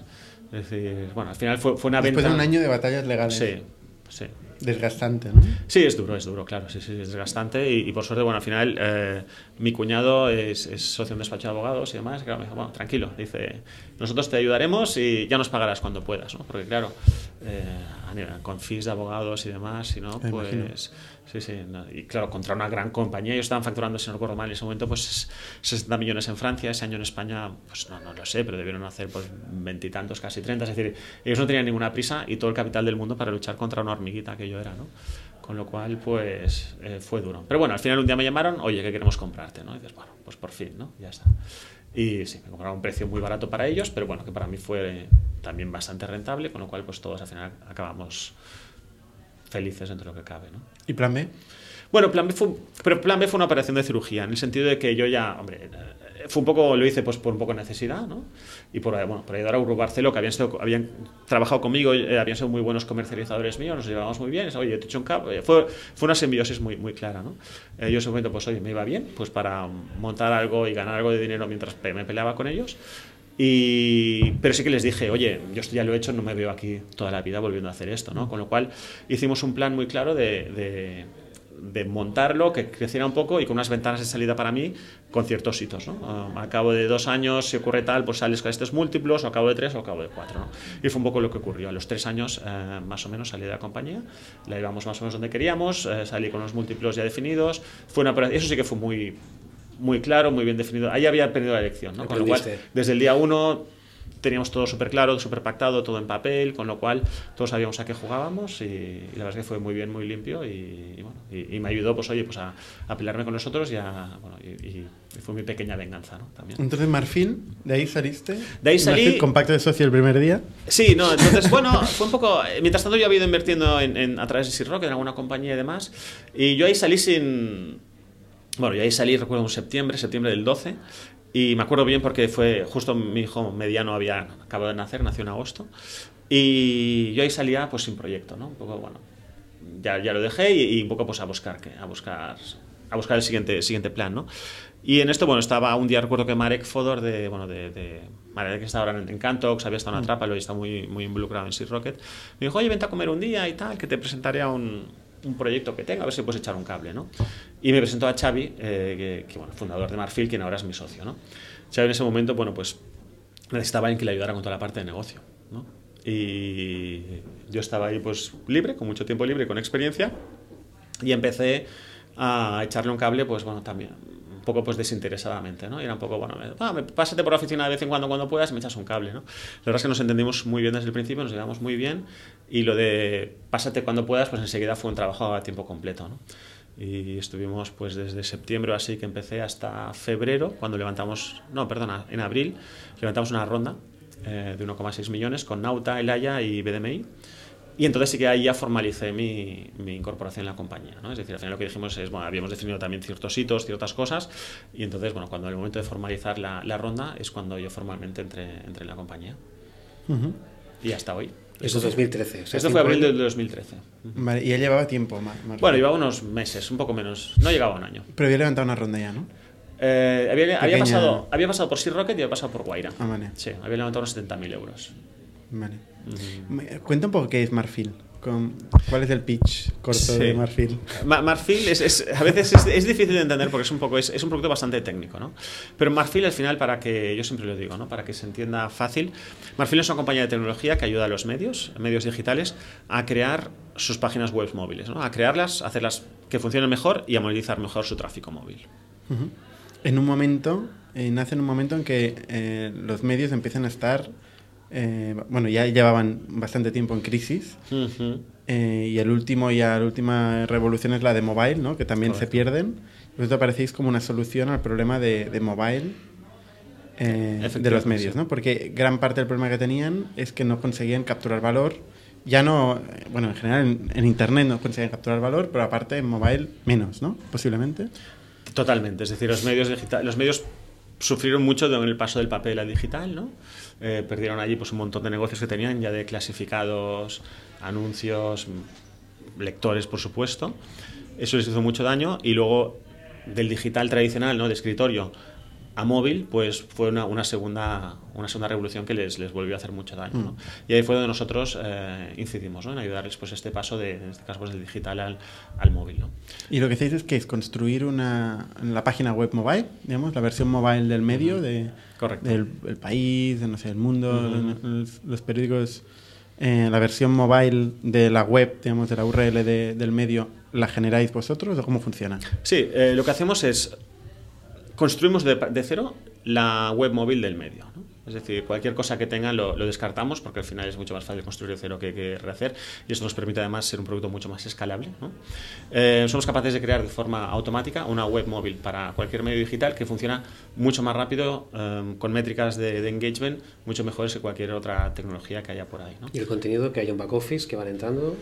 Es decir, bueno, al final fue, fue una Después venta... de un año de batallas legales. Sí, sí. Desgastante, ¿no? Sí, es duro, es duro, claro, sí, sí, es desgastante y, y por suerte, bueno, al final eh, mi cuñado es, es socio de un despacho de abogados y demás, y claro, me dijo, bueno, tranquilo, dice, nosotros te ayudaremos y ya nos pagarás cuando puedas, ¿no? Porque claro, eh, con fees de abogados y demás, si no, Me imagino. pues, sí, sí, no, y claro, contra una gran compañía, ellos estaban facturando, si no recuerdo mal, en ese momento, pues 60 millones en Francia, ese año en España, pues no, no lo sé, pero debieron hacer pues veintitantos, casi 30, es decir, ellos no tenían ninguna prisa y todo el capital del mundo para luchar contra una hormiguita que yo era, ¿no? Con lo cual, pues eh, fue duro. Pero bueno, al final un día me llamaron, oye, que queremos comprarte, ¿no? Y dices, bueno, pues por fin, ¿no? Ya está. Y sí, me compraron un precio muy barato para ellos, pero bueno, que para mí fue también bastante rentable, con lo cual, pues todos al final acabamos felices dentro de lo que cabe, ¿no? ¿Y plan B? Bueno, plan B fue, pero plan B fue una operación de cirugía, en el sentido de que yo ya, hombre, fue un poco, lo hice pues por un poco necesidad, ¿no? Y por, eh, bueno, por ayudar a Barceló, que habían, sido- habían trabajado conmigo, eh, habían sido muy buenos comercializadores míos, nos llevábamos muy bien, es, oye, te he hecho un cap, eh, fue, fue una simbiosis muy, muy clara, ¿no? Eh, yo en ese momento, pues, oye, me iba bien, pues para montar algo y ganar algo de dinero mientras me peleaba con ellos. Y, pero sí que les dije, oye, yo esto ya lo he hecho, no me veo aquí toda la vida volviendo a hacer esto, ¿no? Con lo cual hicimos un plan muy claro de, de, de montarlo, que creciera un poco y con unas ventanas de salida para mí con ciertos hitos, ¿no? Ah, a cabo de dos años, si ocurre tal, pues sales con estos múltiplos, o a cabo de tres o a cabo de cuatro, ¿no? Y fue un poco lo que ocurrió. A los tres años, eh, más o menos, salí de la compañía, la llevamos más o menos donde queríamos, eh, salí con los múltiplos ya definidos, fue una eso sí que fue muy muy claro, muy bien definido. Ahí había perdido la elección, ¿no? Con lo cual, desde el día uno teníamos todo súper claro, súper pactado, todo en papel, con lo cual todos sabíamos a qué jugábamos y, y la verdad es que fue muy bien, muy limpio y, y bueno, y, y me ayudó, pues oye, pues a, a pelearme con nosotros y, a, bueno, y, fue mi pequeña venganza, ¿no? También. Entonces, Marfil, ¿de ahí saliste? De ahí salí- Marfil, con pacto de socio el primer día. Sí, no, entonces, bueno, fue un poco. eh, Mientras tanto, yo había ido invirtiendo en, en- a través de Sirrock, en alguna compañía y demás, y yo ahí salí sin. Bueno, yo ahí salí, recuerdo, en septiembre, septiembre del 12, y me acuerdo bien porque fue justo mi hijo mediano había acabado de nacer, nació en agosto, y yo ahí salía pues sin proyecto, ¿no? Un poco, bueno, ya, ya lo dejé y, y un poco pues a buscar, ¿qué? a buscar a buscar el siguiente, siguiente plan, ¿no? Y en esto, bueno, estaba un día, recuerdo que Marek Fodor, de, bueno, de, de Marek que está ahora en, en Cantox, había estado en Atrápalo y está muy, muy involucrado en Sea Rocket, me dijo, oye, vente a comer un día y tal, que te presentaré a un, un proyecto que tenga, a ver si puedes echar un cable, ¿no? Y me presentó a Xavi, eh, que, que, bueno, fundador de Marfil, quien ahora es mi socio, ¿no? Xavi en ese momento, bueno, pues necesitaba alguien que le ayudara con toda la parte de negocio, ¿no? Y yo estaba ahí, pues, libre, con mucho tiempo libre, con experiencia, y empecé a echarle un cable, pues, bueno, también un poco pues desinteresadamente, ¿no? Y era un poco, bueno, ah, pásate por la oficina de vez en cuando cuando puedas y me echas un cable, ¿no? La verdad es que nos entendimos muy bien desde el principio, nos llevamos muy bien y lo de pásate cuando puedas, pues enseguida fue un trabajo a tiempo completo, ¿no? Y estuvimos pues desde septiembre así que empecé hasta febrero, cuando levantamos, no, perdona, en abril, levantamos una ronda eh, de 1,6 millones con Nauta, Elaya y BDMI. Y entonces sí que ahí ya formalicé mi, mi, incorporación en la compañía. ¿no? Es decir, al final lo que dijimos es, bueno, habíamos definido también ciertos hitos, ciertas cosas, y entonces, bueno, cuando el momento de formalizar la, la ronda es cuando yo formalmente entré, entré en la compañía. Uh -huh. Y hasta hoy. Eso es 2013. O sea, Esto fue abril del 2013. Vale, y él llevaba tiempo más. más bueno, llevaba unos meses, un poco menos. No llegaba a un año. Pero había levantado una ronda ya, ¿no? Eh, había, había, pasado, había pasado por Sea Rocket y había pasado por Guaira. Ah, vale. Sí, había levantado unos 70.000 euros. Vale. Cuenta un poco qué es Marfil. Con, ¿Cuál es el pitch corto sí. de Marfil? Ma Marfil es, es, a veces es, es, difícil de entender porque es un, poco, es, es, un producto bastante técnico, ¿no? Pero Marfil al final, para que, yo siempre lo digo, ¿no? Para que se entienda fácil, Marfil es una compañía de tecnología que ayuda a los medios, medios digitales, a crear sus páginas web móviles, ¿no? A crearlas, a hacerlas que funcionen mejor y a monetizar mejor su tráfico móvil. Uh -huh. En un momento, eh, nace en un momento en que eh, los medios empiezan a estar eh, bueno, ya llevaban bastante tiempo en crisis Uh -huh. eh, y el último ya la última revolución es la de mobile, ¿no? Que también Correcto. se pierden. Vosotros aparecéis como una solución al problema de, de mobile eh, de los medios, ¿no? Porque gran parte del problema que tenían es que no conseguían capturar valor. Ya no, bueno, en general en, en internet no conseguían capturar valor, pero aparte en mobile menos, ¿no? Posiblemente. Totalmente, es decir, los medios los medios sufrieron mucho en el paso del papel al digital, ¿no? Eh, perdieron allí pues un montón de negocios que tenían ya de clasificados, anuncios, lectores, por supuesto. Eso les hizo mucho daño y luego del digital tradicional, ¿no? De escritorio a móvil, pues fue una, una, segunda, una segunda revolución que les, les volvió a hacer mucho daño. ¿no? Mm. Y ahí fue donde nosotros eh, incidimos, ¿no? en ayudarles pues, este paso, de, en este caso, pues, del digital al, al móvil. ¿no? Y lo que hacéis es que es construir una, la página web mobile, digamos, la versión mobile del medio, mm. de, Correcto. del el país, no sé, el mundo, los, los, periódicos, eh, la versión mobile de la web, digamos, de la URL de, del medio, ¿la generáis vosotros o cómo funciona? Sí, eh, lo que hacemos es construimos de, de, cero la web móvil del medio. ¿no? Es decir, cualquier cosa que tengan lo, descartamos porque al final es mucho más fácil construir de cero que, que rehacer y esto nos permite además ser un producto mucho más escalable. Eh, somos capaces de crear de forma automática una web móvil para cualquier medio digital que funciona mucho más rápido, eh, con métricas de, engagement mucho mejores que cualquier otra tecnología que haya por ahí. ¿Y el contenido que hay un back office que van entrando?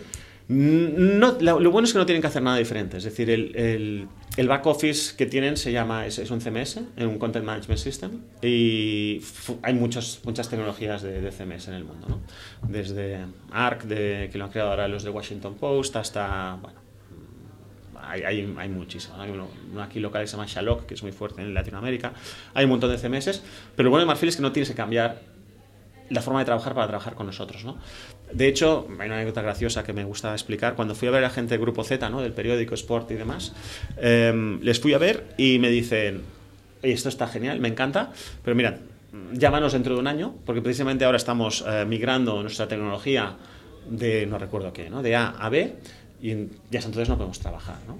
No, lo, bueno es que no tienen que hacer nada diferente. Es decir, el, el, back office que tienen se llama, es, es, un CMS, un Content Management System, y hay muchos, muchas tecnologías de, CMS en el mundo. ¿no? Desde ARC, que lo han creado ahora los de Washington Post, hasta. Bueno, hay, hay, hay. Hay uno, uno, aquí local que se llama Shalok, que es muy fuerte en Latinoamérica. Hay un montón de CMS, pero lo bueno de Marfil es que no tienes que cambiar la forma de trabajar para trabajar con nosotros. ¿no? De hecho, hay una anécdota graciosa que me gusta explicar. Cuando fui a ver a gente del Grupo Z, ¿no? del periódico Sport y demás, eh, les fui a ver y me dicen, esto está genial, me encanta, pero mira, llámanos dentro de un año, porque precisamente ahora estamos eh, migrando nuestra tecnología de, no recuerdo qué, ¿no? de A a B, y ya entonces no podemos trabajar. ¿no?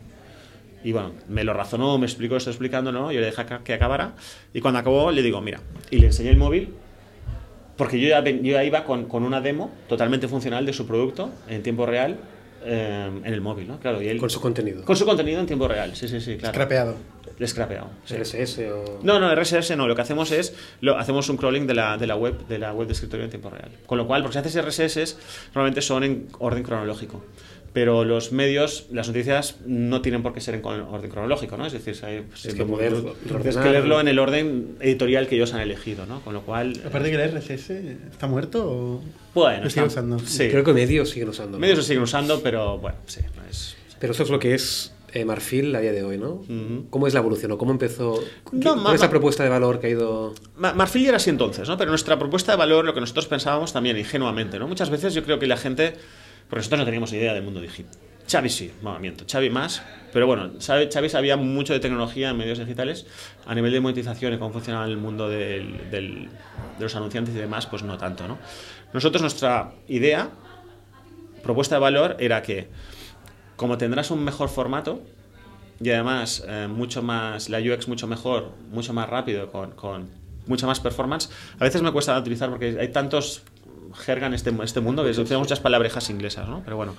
Y bueno, me lo razonó, me explicó esto explicando, ¿no? yo le dejé que acabara, y cuando acabó le digo, mira, y le enseñé el móvil porque yo ya, yo ya iba con, con, una demo totalmente funcional de su producto en tiempo real eh, en el móvil, ¿no? Claro, y él, con su contenido. Con su contenido en tiempo real, sí, sí, sí, claro. Scrapeado. Scrapeado. Sí. ¿RSS o...? No, no, RSS no. Lo que hacemos es, lo, hacemos un crawling de la, de la web de la web de escritorio en tiempo real. Con lo cual, porque si haces RSS, normalmente son en orden cronológico pero los medios, las noticias no tienen por qué ser en orden cronológico, ¿no? Es decir, hay, pues, es que, poder tienes que leerlo en el orden editorial que ellos han elegido, ¿no? Con lo cual... Aparte que el RSS está muerto o bueno, lo usando. Sí. Creo que medios siguen usando. Medios lo siguen usando, pero bueno, sí, no es... Pero eso es lo que es eh, Marfil a día de hoy, ¿no? ¿Cómo es la evolución o cómo empezó? No, ¿Cuál es la propuesta de valor que ha ido...? Ma- Marfil ya era así entonces, ¿no? Pero nuestra propuesta de valor, lo que nosotros pensábamos también ingenuamente, ¿no? Muchas veces yo creo que la gente, porque nosotros no teníamos idea del mundo digital. Xavi sí, movimiento, Xavi más, pero bueno, Xavi sabía mucho de tecnología en medios digitales, a nivel de monetización y cómo funcionaba el mundo del- del- de los anunciantes y demás, pues no tanto, ¿no? Nosotros nuestra idea, propuesta de valor, era que como tendrás un mejor formato y además eh, mucho más la UX mucho mejor mucho más rápido con, con mucha más performance a veces me cuesta utilizar porque hay tantos jerga en este, este mundo que utilizan muchas palabrejas inglesas ¿no? pero bueno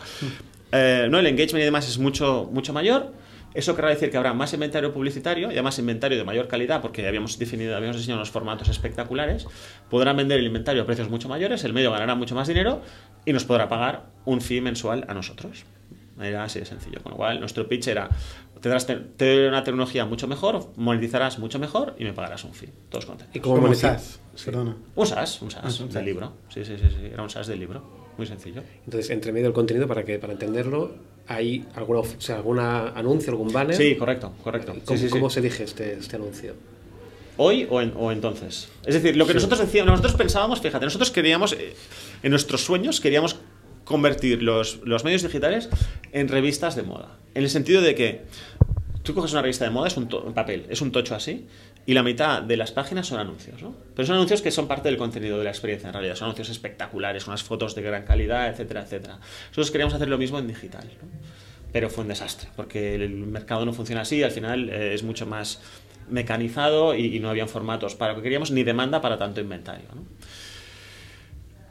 Eh, no el engagement y demás es mucho mucho mayor eso querrá decir que habrá más inventario publicitario y además inventario de mayor calidad porque habíamos definido, habíamos diseñado unos formatos espectaculares. Podrán vender el inventario a precios mucho mayores, el medio ganará mucho más dinero y nos podrá pagar un fee mensual a nosotros. Era así de sencillo. Con lo cual, nuestro pitch era: tendrás te- te una tecnología mucho mejor, monetizarás mucho mejor y me pagarás un fee. Todos contentos. ¿Y cómo Como monetiza- SaaS, perdona. Un SaaS, un SaaS Ah, del SaaS. libro. Sí, sí, sí, sí. Era un SaaS del libro. Muy sencillo. Entonces, entre medio del contenido, para que para entenderlo, ¿hay alguna, of- o sea, alguna anuncio, algún banner? Sí, correcto, correcto. Sí, ¿Cómo, sí, sí. cómo se elige este, este anuncio? ¿Hoy o, en- o entonces? Es decir, lo que nosotros decíamos, nosotros pensábamos, fíjate, nosotros queríamos, eh, en nuestros sueños, queríamos convertir los, los medios digitales en revistas de moda. En el sentido de que tú coges una revista de moda, es un, papel, es un tocho así, y la mitad de las páginas son anuncios, ¿no? Pero son anuncios que son parte del contenido de la experiencia, en realidad. Son anuncios espectaculares, unas fotos de gran calidad, etcétera, etcétera. Nosotros queríamos hacer lo mismo en digital. Pero fue un desastre, porque el mercado no funciona así, al final eh, es mucho más mecanizado y, no habían formatos para lo que queríamos ni demanda para tanto inventario.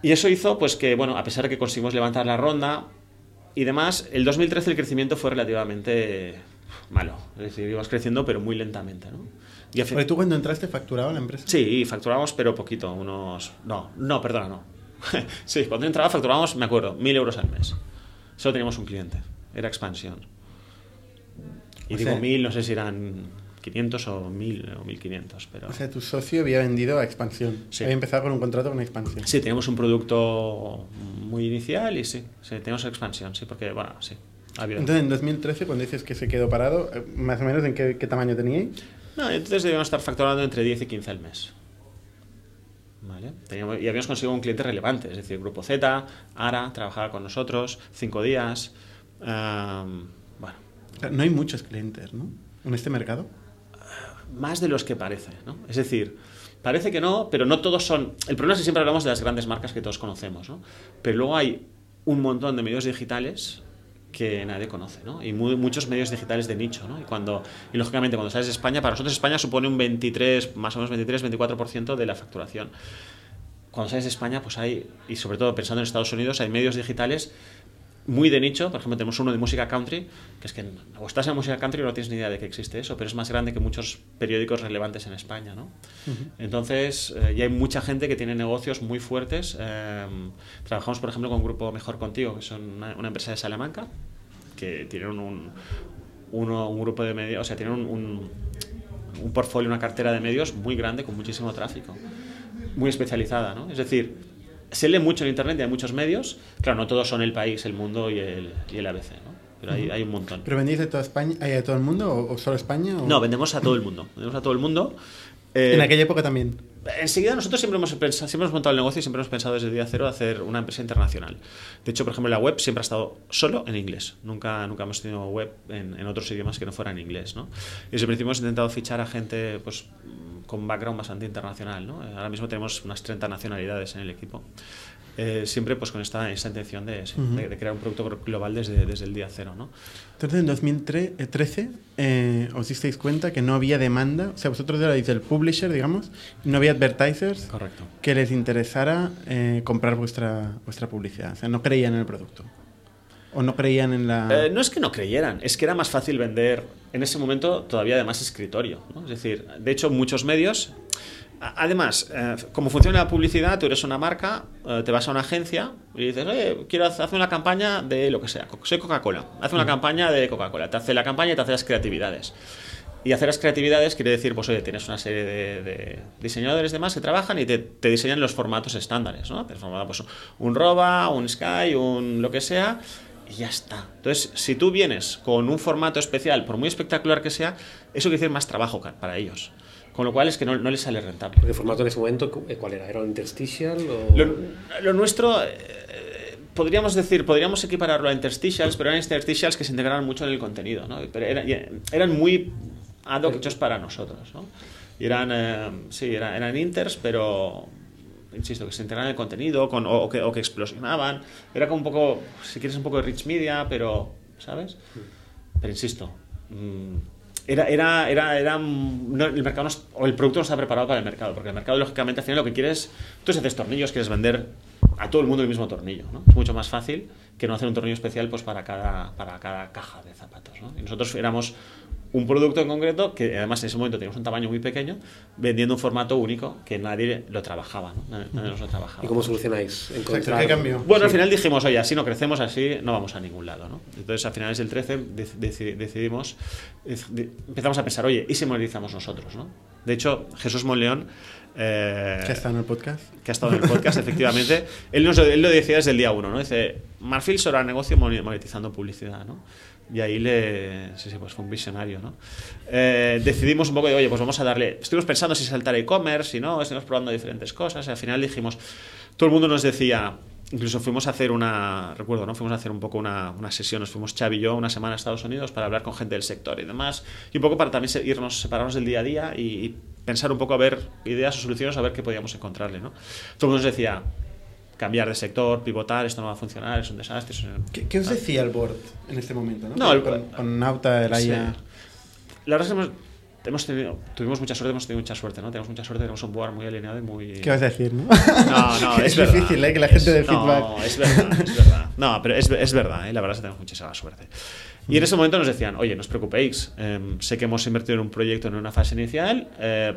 Y eso hizo pues que, bueno, a pesar de que conseguimos levantar la ronda y demás, el 2013 el crecimiento fue relativamente malo. Es decir, íbamos creciendo pero muy lentamente. ¿no? Y tú cuando entraste facturaba la empresa. Sí, facturábamos pero poquito, unos... No, no, perdona, no. sí, cuando entraba facturábamos, me acuerdo, mil euros al mes. Solo teníamos un cliente, era expansión. Y O digo sea- mil, no sé si eran 500 o 1000 o 1500, pero... O sea, tu socio había vendido a expansión. Sí. Había empezado con un contrato con expansión. Sí, teníamos un producto muy inicial y sí, sí tenemos expansión, sí, porque, bueno, sí. Entonces, en 2013, cuando dices que se quedó parado, eh, más o menos en qué, qué tamaño teníais. No, entonces debíamos estar facturando entre 10 y 15 al mes. ¿Vale? Teníamos- y habíamos conseguido un cliente relevante, es decir, Grupo Z, ARA, trabajaba con nosotros, cinco días. am, bueno, no hay muchos clientes, ¿no? En este mercado. Más de los que parece, ¿no? Es decir, parece que no, pero no todos son... El problema es que siempre hablamos de las grandes marcas que todos conocemos, ¿no? Pero luego hay un montón de medios digitales que nadie conoce, ¿no? Y mu- muchos medios digitales de nicho, ¿no? Y, cuando, y lógicamente cuando sales de España, para nosotros España supone un 23, más o menos 23, 24% de la facturación. Cuando sales de España, pues hay, y sobre todo pensando en Estados Unidos, hay medios digitales muy de nicho, por ejemplo tenemos uno de música country, que es que o estás en música country o no tienes ni idea de que existe eso, pero es más grande que muchos periódicos relevantes en España, ¿no? Entonces, eh, ya hay mucha gente que tiene negocios muy fuertes. eh, trabajamos, por ejemplo, con un grupo Mejor Contigo, que son una, una empresa de Salamanca, que tienen un, uno- un grupo de medios, o sea, tienen un, un, un portfolio, una cartera de medios muy grande, con muchísimo tráfico, muy especializada, ¿no? Es decir, se lee mucho en Internet y hay muchos medios. Claro, no todos son El País, El Mundo y el, y el ABC, ¿no? Pero hay, hay un montón. ¿Pero vendéis a toda España, eh, a todo el mundo o, o solo España? o- No, vendemos a todo el mundo. Vendemos a todo el mundo. Eh, En aquella época también. Enseguida nosotros siempre hemos, pensado, siempre hemos montado el negocio y siempre hemos pensado desde el día cero hacer una empresa internacional. De hecho, por ejemplo, la web siempre ha estado solo en inglés. Nunca, nunca hemos tenido web en, en otros idiomas que no fueran inglés. ¿no? Y desde el principio hemos intentado fichar a gente pues, con background bastante internacional. ¿no? Eh, Ahora mismo tenemos unas 30 nacionalidades en el equipo. Eh, siempre pues con esta, esta intención de, sí, de- de crear un producto global desde, desde el día cero. ¿no? Entonces, en 2013 eh, os disteis cuenta que no había demanda, o sea, vosotros erais el publisher, digamos, no había advertisers Correcto. que les interesara eh, comprar vuestra, vuestra publicidad. O sea, no creían en el producto. O no creían en la... Eh, no es que no creyeran, es que era más fácil vender en ese momento todavía además escritorio. ¿no? Es decir, de hecho muchos medios... Además, eh, como funciona la publicidad, tú eres una marca, eh, te vas a una agencia y dices, oye, quiero hacer una campaña de lo que sea, soy Coca-Cola, hace una campaña de Coca-Cola, te hace la campaña y te hace las creatividades. Y hacer las creatividades quiere decir, pues oye, tienes una serie de, de diseñadores demás que trabajan y te, te diseñan los formatos estándares, ¿no? Te forma, pues, un ROBA, un Sky, un lo que sea, y ya está. Entonces, si tú vienes con un formato especial, por muy espectacular que sea, eso quiere decir más trabajo para ellos. Con lo cual es que no, no les sale rentable. El formato en ese momento, eh, ¿cuál era? ¿Era un interstitial? O... Lo, lo nuestro, eh, podríamos decir, podríamos equipararlo a interstitials, pero eran interstitials que se integraban mucho en el contenido, ¿no? Pero era- eran muy ad hoc hechos para nosotros, ¿no? Y eran, eh, sí, eran, eran inters, pero, insisto, que se integraban en el contenido con, o, o que, o que explosionaban. Era como un poco, si quieres, un poco de rich media, pero, ¿sabes? Pero insisto, mm, era, era, era, era no, el mercado no o el producto no está preparado para el mercado, porque el mercado lógicamente al final lo que quieres, tú si haces tornillos quieres vender a todo el mundo el mismo tornillo, ¿no? Es mucho más fácil que no hacer un tornillo especial pues para cada, para cada caja de zapatos, ¿no? Y nosotros éramos un producto en concreto que además en ese momento teníamos un tamaño muy pequeño, vendiendo un formato único que nadie lo trabajaba, ¿no? Nadie, nadie nos lo trabajaba. ¿Y cómo solucionáis? Encontrar... ¿Qué cambio? Bueno, al final dijimos, oye, así no crecemos, así no vamos a ningún lado, ¿no? Entonces, a finales del 13 dec- deci- decidimos, dec- de- empezamos a pensar, oye, ¿y si monetizamos nosotros, no? De hecho, Jesús Monleón, eh, ¿Qué está en el podcast? que ha estado en el podcast, efectivamente, él, nos, él lo decía desde el día uno, ¿no? Dice, Marfil será negocio monetizando publicidad, ¿no? Y ahí le... Sí, sí, pues fue un visionario, ¿no? Eh, decidimos un poco de, oye, pues vamos a darle... Estuvimos pensando si saltar e-commerce, si no, estuvimos probando diferentes cosas, y al final dijimos... Todo el mundo nos decía... Incluso fuimos a hacer una... Recuerdo, ¿no? Fuimos a hacer un poco una, una sesión, nos fuimos Xavi y yo una semana a Estados Unidos para hablar con gente del sector y demás. Y un poco para también irnos, separarnos del día a día y, y pensar un poco a ver ideas o soluciones, a ver qué podíamos encontrarle, ¿no? Todo el mundo nos decía, cambiar de sector, pivotar, esto no va a funcionar, es un desastre. es un- ¿Qué, qué os decía el board en este momento? ¿no? No, el- con, con Nauta, el Sí. AIA. La verdad es que hemos, hemos tenido, tuvimos mucha suerte, hemos tenido mucha suerte, ¿no? Tenemos mucha suerte, tenemos un board muy alineado y muy... ¿Qué vas a decir, no? No, no, es, es verdad. difícil, ¿eh? Que la gente Es- dé no, feedback. es verdad, es verdad. No, pero es, es verdad, ¿eh? la verdad es que tenemos muchísima suerte. Y en ese momento nos decían, oye, no os preocupéis, em, sé que hemos invertido en un proyecto en una fase inicial, eh,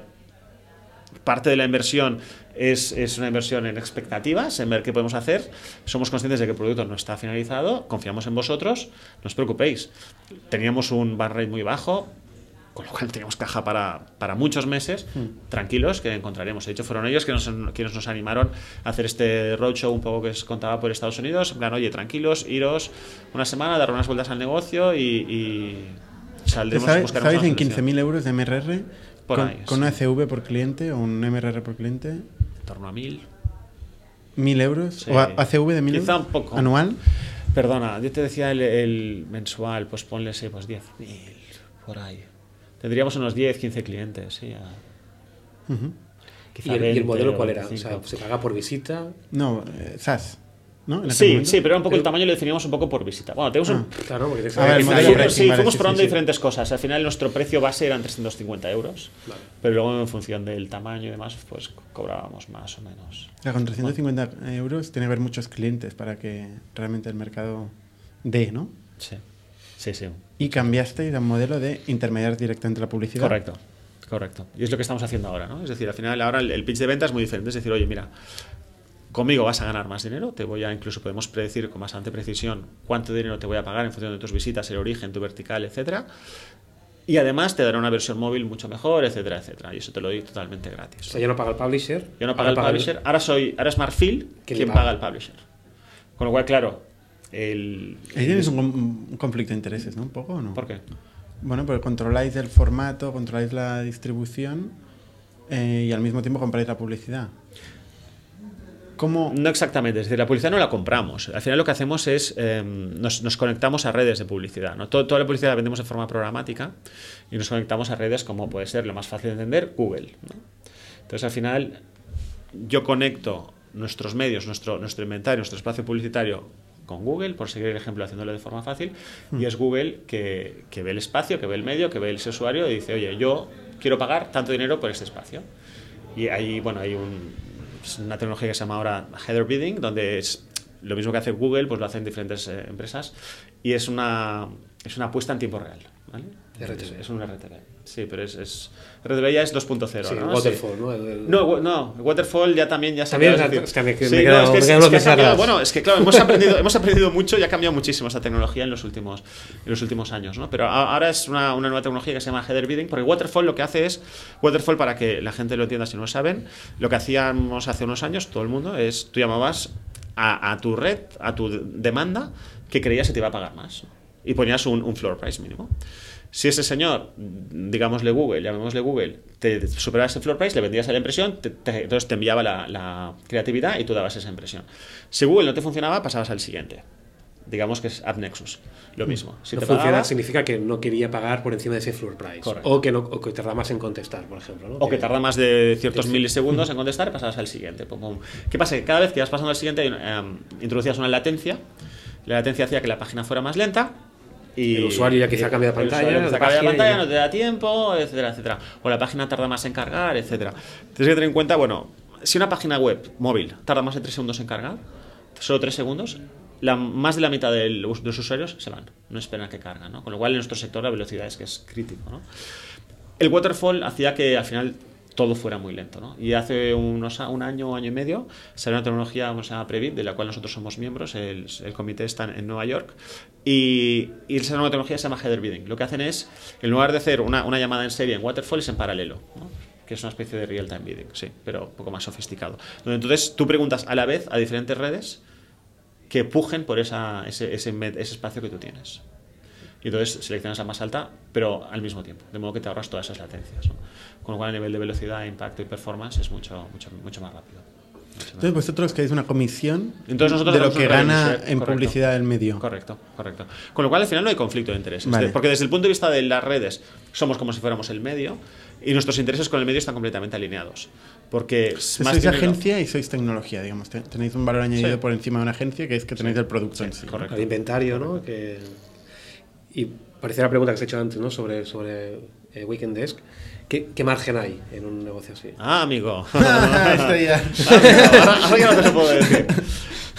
parte de la inversión es, es una inversión en expectativas, en ver qué podemos hacer. Somos conscientes de que el producto no está finalizado, confiamos en vosotros, no os preocupéis. Teníamos un rate muy bajo, con lo cual teníamos caja para, para muchos meses, tranquilos, que encontraremos. De hecho, fueron ellos que nos, quienes nos animaron a hacer este roadshow un poco que os contaba por Estados Unidos. En plan, oye, tranquilos, iros una semana, dar unas vueltas al negocio y, y saldremos ¿Sabes, buscaremos ¿sabéis una en solución. 15.000 euros de MRR? Por con, ahí, con sí. una CV por cliente o un MRR por cliente. En torno a mil. ¿1.000 euros? Sí. ¿O a- ACV de 1.000 Quizá euros? un poco. ¿Anual? Perdona, yo te decía el, el mensual, pues ponle, sí, pues 10.000, por ahí. Tendríamos unos 10, 15 clientes, sí. a- Ujú. ¿Y quizá el, y el 20 modelo cuál era? O 25. sea, ¿se paga por visita? No, eh, SaaS. ¿No? En Sí, momento. sí, pero era un poco el tamaño lo definíamos un poco por visita. Bueno, tenemos un... Claro, porque A ver, sí, pricing, vale, fuimos sí, probando sí, sí. diferentes cosas. Al final nuestro precio base eran 350 euros, Vale. pero luego en función del tamaño y demás, pues cobrábamos más o menos. O sea, con 350 euros tiene que haber muchos clientes para que realmente el mercado dé, ¿no? Sí, sí, sí. Y cambiasteis a un modelo de intermediar directamente la publicidad. Correcto, correcto. Y es lo que estamos haciendo ahora, ¿no? Es decir, al final ahora el, el pitch de venta es muy diferente. Es decir, oye, mira, conmigo vas a ganar más dinero, te voy a, incluso podemos predecir con bastante precisión cuánto dinero te voy a pagar en función de tus visitas, el origen, tu vertical, etcétera. Y además te dará una versión móvil mucho mejor, etcétera, etcétera. Y eso te lo doy totalmente gratis. O sea, ya no paga el publisher. Yo no pago el publisher, ahora soy, ahora es Marfil ¿Quién quien paga? paga el publisher. Con lo cual, claro, el... Ahí tienes un, un conflicto de intereses, ¿no? Un poco, ¿o no? ¿Por qué? Bueno, porque controláis el formato, controláis la distribución eh, y al mismo tiempo compráis la publicidad. ¿Cómo? No exactamente, es decir, la publicidad no la compramos. Al final lo que hacemos es eh, nos, nos conectamos a redes de publicidad. ¿no? Todo- toda la publicidad la vendemos de forma programática y nos conectamos a redes como puede ser lo más fácil de entender, Google. ¿no? Entonces al final yo conecto nuestros medios, nuestro, nuestro inventario, nuestro espacio publicitario con Google, por seguir el ejemplo haciéndolo de forma fácil, y es Google que, que ve el espacio, que ve el medio, que ve ese usuario y dice, oye, yo quiero pagar tanto dinero por este espacio. Y ahí, bueno, hay un, es una tecnología que se llama ahora header bidding, donde es lo mismo que hace Google, pues lo hacen diferentes eh, empresas, y es una, es una apuesta en tiempo real. ¿vale? Es, es un RTV. Sí, pero es, es RTV ya es 2.0. Sí, ¿no? Waterfall, Sí. ¿no? El- el- No, wa- no, Waterfall ya también ya se También, ha es que me- que Sí, me he no, quedado- es que me he es- quedado es que ha bloques cambiado- atrás. Bueno, es que claro, hemos aprendido, hemos aprendido mucho y ha cambiado muchísimo esta tecnología en los últimos, en los últimos años, ¿no? Pero ahora es una, una nueva tecnología que se llama header bidding, porque Waterfall lo que hace es, Waterfall para que la gente lo entienda si no lo saben, lo que hacíamos hace unos años, todo el mundo, es tú llamabas a, a tu red, a tu demanda, que creías que te iba a pagar más. Y ponías un, un floor price mínimo. Si ese señor, digámosle Google, llamémosle Google, te superaba ese floor price, le vendías a la impresión, te- te- entonces te enviaba la, la creatividad y tú dabas esa impresión. Si Google no te funcionaba, pasabas al siguiente. Digamos que es AppNexus, lo mismo. Si no te funciona signica que no quería pagar por encima de ese floor price. Correcto. O que, no, o que tarda más en contestar, por ejemplo. ¿no? o que tarda más de ciertos Sí. milisegundos en contestar, pasabas al siguiente. Pum, pum. ¿Qué pasa? Que cada vez que ibas pasando al siguiente, eh, introducías una latencia. La latencia hacía que la página fuera más lenta. Y El usuario ya quizá cambia de pantalla, de cambia de pantalla, no te da tiempo, etcétera, etcétera. O la página tarda más en cargar, etcétera. Tienes que tener en cuenta, bueno, si una página web móvil tarda más de 3 segundos en cargar, solo 3 segundos, la, más de la mitad del de los usuarios se van, no esperan a que cargan, ¿no? Con lo cual en nuestro sector la velocidad es que es crítico, ¿no? El waterfall hacía que al final todo fuera muy lento. ¿no? Y hace unos, a- un año o año y medio salió una tecnología se llama Previt, de la cual nosotros somos miembros, el, el comité está en Nueva York, y, y esa nueva tecnología se llama header bidding. Lo que hacen es, en lugar de hacer una, una llamada en serie en waterfall, es en paralelo. ¿no? que es una especie de real-time bidding, sí, pero un poco más sofisticado. Donde entonces tú preguntas a la vez a diferentes redes que pujen por esa, ese, ese, ese espacio que tú tienes. Y entonces seleccionas la más alta, pero al mismo tiempo, de modo que te ahorras todas esas latencias. ¿no? Con lo cual, a nivel de velocidad, impacto y performance es mucho, mucho, mucho más rápido. Entonces vosotros queréis una comisión Entonces nosotros de lo que gana en correcto. publicidad del medio. Correcto, correcto. Con lo cual al final no hay conflicto de intereses. Vale. Porque desde el punto de vista de las redes somos como si fuéramos el medio y nuestros intereses con el medio están completamente alineados. Porque más sois dinero- agencia y sois tecnología, digamos. Te- Tenéis un valor añadido Sí. por encima de una agencia que es que tenéis el producto en sí. correcto. Al inventario, ¿no? Que, y parecía la pregunta que has hecho antes, ¿no? Sobre, sobre eh, Weekend Desk. ¿Qué, ¿Qué margen hay en un negocio así? Ah, amigo. Esto ya. ahora, ahora ya no te lo puedo decir.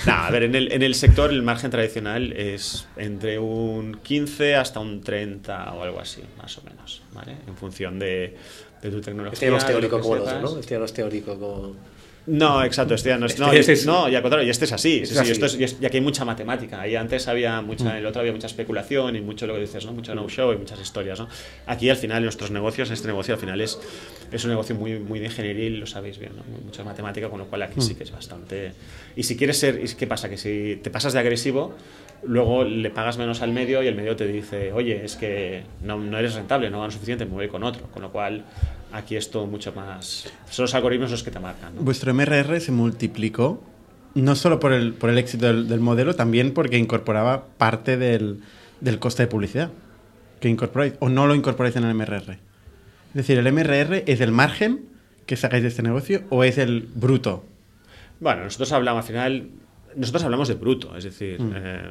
No, a ver, en el, en el sector el margen tradicional es entre un 15 hasta un 30 o algo así, más o menos, ¿vale? En función de, de tu tecnología. Este ya no es teórico como el otro. ¿no? Este ya no es teórico como... No, exacto, este ya no es. No, Este es- no, y al contrario, y este es así. Este sí, es sí, así. esto es- y aquí hay mucha matemática. Y antes había mucha, Mm. en el otro había mucha especulación y mucho lo que dices, ¿no? Mucho no-show y muchas historias, ¿no? Aquí al final, en nuestros negocios, este negocio al final es, es un negocio muy, muy de ingeniería y lo sabéis bien, ¿no? Mucha matemática, con lo cual aquí Mm. sí que es bastante. Y si quieres ser. ¿y ¿Qué pasa? Que si te pasas de agresivo, luego le pagas menos al medio y el medio te dice, oye, es que no, no eres rentable, no ganas suficiente, me voy con otro. Con lo cual, aquí es todo mucho más. Son los algoritmos los que te marcan, ¿no? Vuestro MRR se multiplicó no solo por el, por el éxito del, del modelo, también porque incorporaba parte del, del coste de publicidad que incorporáis o no lo incorporáis en el MRR. Es decir, ¿el MRR es el margen que sacáis de este negocio o es el bruto? Bueno, nosotros hablamos al final, nosotros hablamos de bruto, es decir. eh,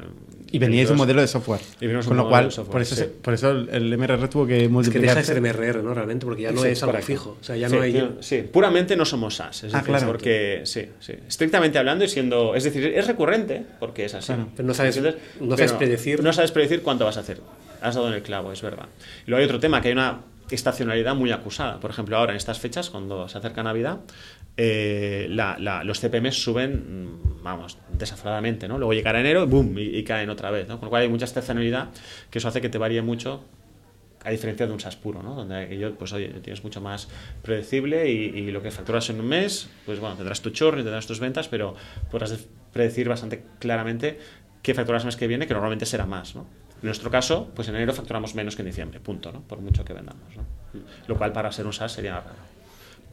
Y veníais de un modelo de software. Y Con un lo cual, de software, por, eso sí. por eso el MRR tuvo que Es que deja de ser MRR, ¿no? Realmente, porque ya no Sí, es algo correcto. fijo. O sea, ya sí, no hay... no, sí, puramente no somos SaaS. Es Ah, decir, claro. porque, sí, sí. Estrictamente hablando y siendo. Es decir, es recurrente, porque es así. Claro. Pero no sabes- no sabes predecir. No sabes predecir cuánto vas a hacer. Has dado en el clavo, es verdad. Y luego hay otro tema, que hay una estacionalidad muy acusada. Por ejemplo, ahora en estas fechas, cuando se acerca Navidad, eh, los CPM suben, mm, vamos, desaforadamente, ¿no? Luego llegará enero, boom, y, y caen otra vez, ¿no? Con lo cual hay mucha estacionalidad que eso hace que te varíe mucho a diferencia de un SaaS puro, ¿no? Donde aquello, pues oye, tienes mucho más predecible y, lo que facturas en un mes, pues bueno, tendrás tu churn y tendrás tus ventas, pero podrás de- predecir bastante claramente qué facturas mes que viene, que normalmente será más. En nuestro caso, pues en enero facturamos menos que en diciembre, punto. Por mucho que vendamos. Lo cual para ser un SaaS sería raro.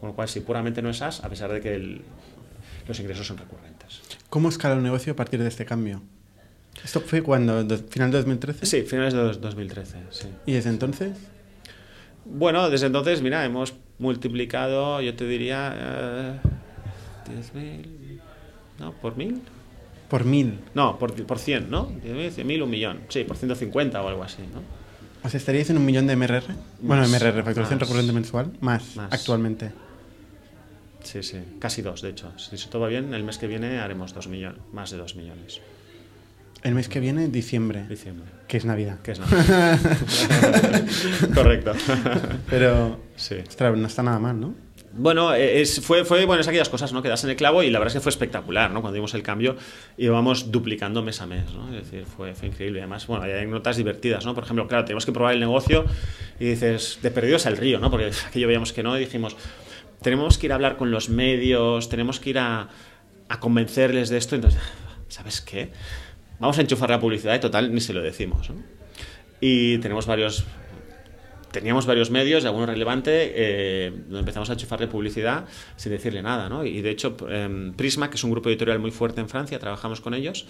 Con lo cual, si puramente no es SaaS, a pesar de que el- los ingresos son recurrentes. ¿Cómo escala el negocio a partir de este cambio? ¿Esto fue cuando? ¿Do- ¿Final de 2013? Sí, finales de dos- 2013, sí. ¿Y desde entonces? Bueno, desde entonces, mira, hemos multiplicado, yo te diría, eh, 10.000, ¿no? ¿Por mil? Por mil. No, por, por 100, ¿no? 10.000, 100.000, un millón. Sí, por 150 o algo así, ¿no? O sea, ¿estaríais en un millón de MRR? Bueno, Más, MRR, facturación más. recurrente mensual. Más, Más. actualmente. Sí, sí, casi dos, de hecho. Si todo va bien, el mes que viene haremos dos millones, más de dos millones. El mes que viene, diciembre, Diciembre. que es Navidad. Que es nada. Correcto. Pero, Sí. ostras, no está nada mal, ¿no? Bueno, eh, es, fue, fue bueno, es aquellas cosas, ¿no? Que das en el clavo y la verdad es que fue espectacular, ¿no? Cuando dimos el cambio íbamos duplicando mes a mes, ¿no? Es decir, fue, fue increíble. Además, bueno, hay notas divertidas, ¿no? Por ejemplo, claro, tenemos que probar el negocio y dices, de perdidos al río, ¿no? Porque aquello veíamos que no y dijimos, tenemos que ir a hablar con los medios, tenemos que ir a, a convencerles de esto. Entonces, ¿sabes qué? Vamos a enchufar la publicidad y total ni se lo decimos. ¿no? Y tenemos varios teníamos varios medios, alguno relevante, eh, donde empezamos a enchufarle publicidad sin decirle nada, ¿no? Y de hecho, eh, Prisma, que es un grupo editorial muy fuerte en Francia, trabajamos con ellos,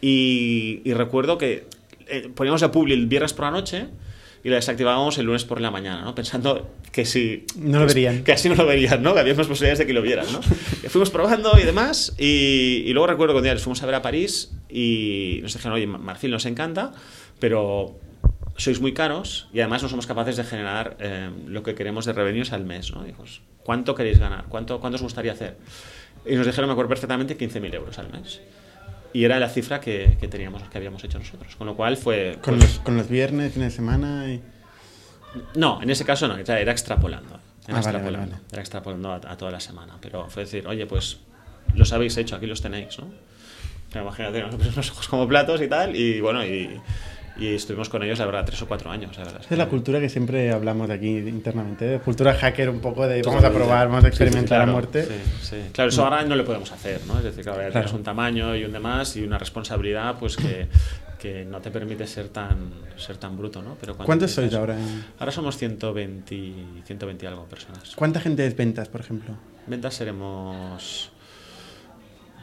y, y recuerdo que eh, poníamos la publi el viernes por la noche y la desactivábamos el lunes por la mañana, ¿no? Pensando que si... No lo que- verían. Que así no lo verían, ¿no? Que había más posibilidades de que lo vieran, ¿no? Y fuimos probando y demás, y, y luego recuerdo que un día les fuimos a ver a París y nos dijeron, oye, Marfil nos encanta, pero sois muy caros y además no somos capaces de generar eh, lo que queremos de revenues al mes, ¿no? Dijos, ¿cuánto queréis ganar? ¿Cuánto, ¿Cuánto os gustaría hacer? Y nos dijeron, me acuerdo perfectamente, 15.000 euros al mes. Y era la cifra que, que teníamos, que habíamos hecho nosotros. Con lo cual fue... Con, pues, los, con los viernes, fines de semana y... no, en ese caso no, era extrapolando. Era Ah, extrapolando, vale, vale. Era extrapolando a, a toda la semana. Pero fue decir, oye, pues los habéis hecho, aquí los tenéis, ¿no? Pero imagínate, nos pusimos los ojos como platos y tal, y bueno, y, y estuvimos con ellos, la verdad, tres o cuatro años, la verdad. Es la cultura que siempre hablamos aquí internamente, cultura hacker un poco de vamos a probar, vamos a experimentar Claro, a muerte. Sí, sí. Claro, eso ahora no lo podemos hacer, ¿no? Es decir, claro, ahora Claro. tienes un tamaño y un demás y una responsabilidad, pues que, que no te permite ser tan, ser tan bruto, ¿no? Pero ¿Cuántos sois ahora? en- Ahora somos 120, 120 y algo personas. ¿Cuánta gente es ventas, por ejemplo? Ventas seremos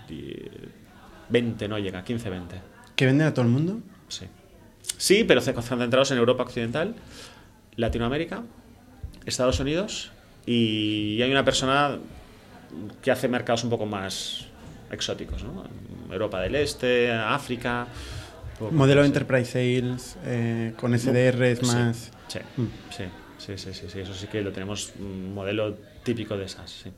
die- 20, no llega, 15, 20. ¿Que venden a todo el mundo? Sí. Sí, pero ce- concentrados en Europa Occidental, Latinoamérica, Estados Unidos y hay una persona que hace mercados un poco más exóticos, ¿no? Europa del Este, África. Modelo así. Enterprise Sales, eh, con SDRs Sí, más... Sí, Mm. sí, sí, sí, sí, sí, eso sí que lo tenemos un modelo típico de esas, sí.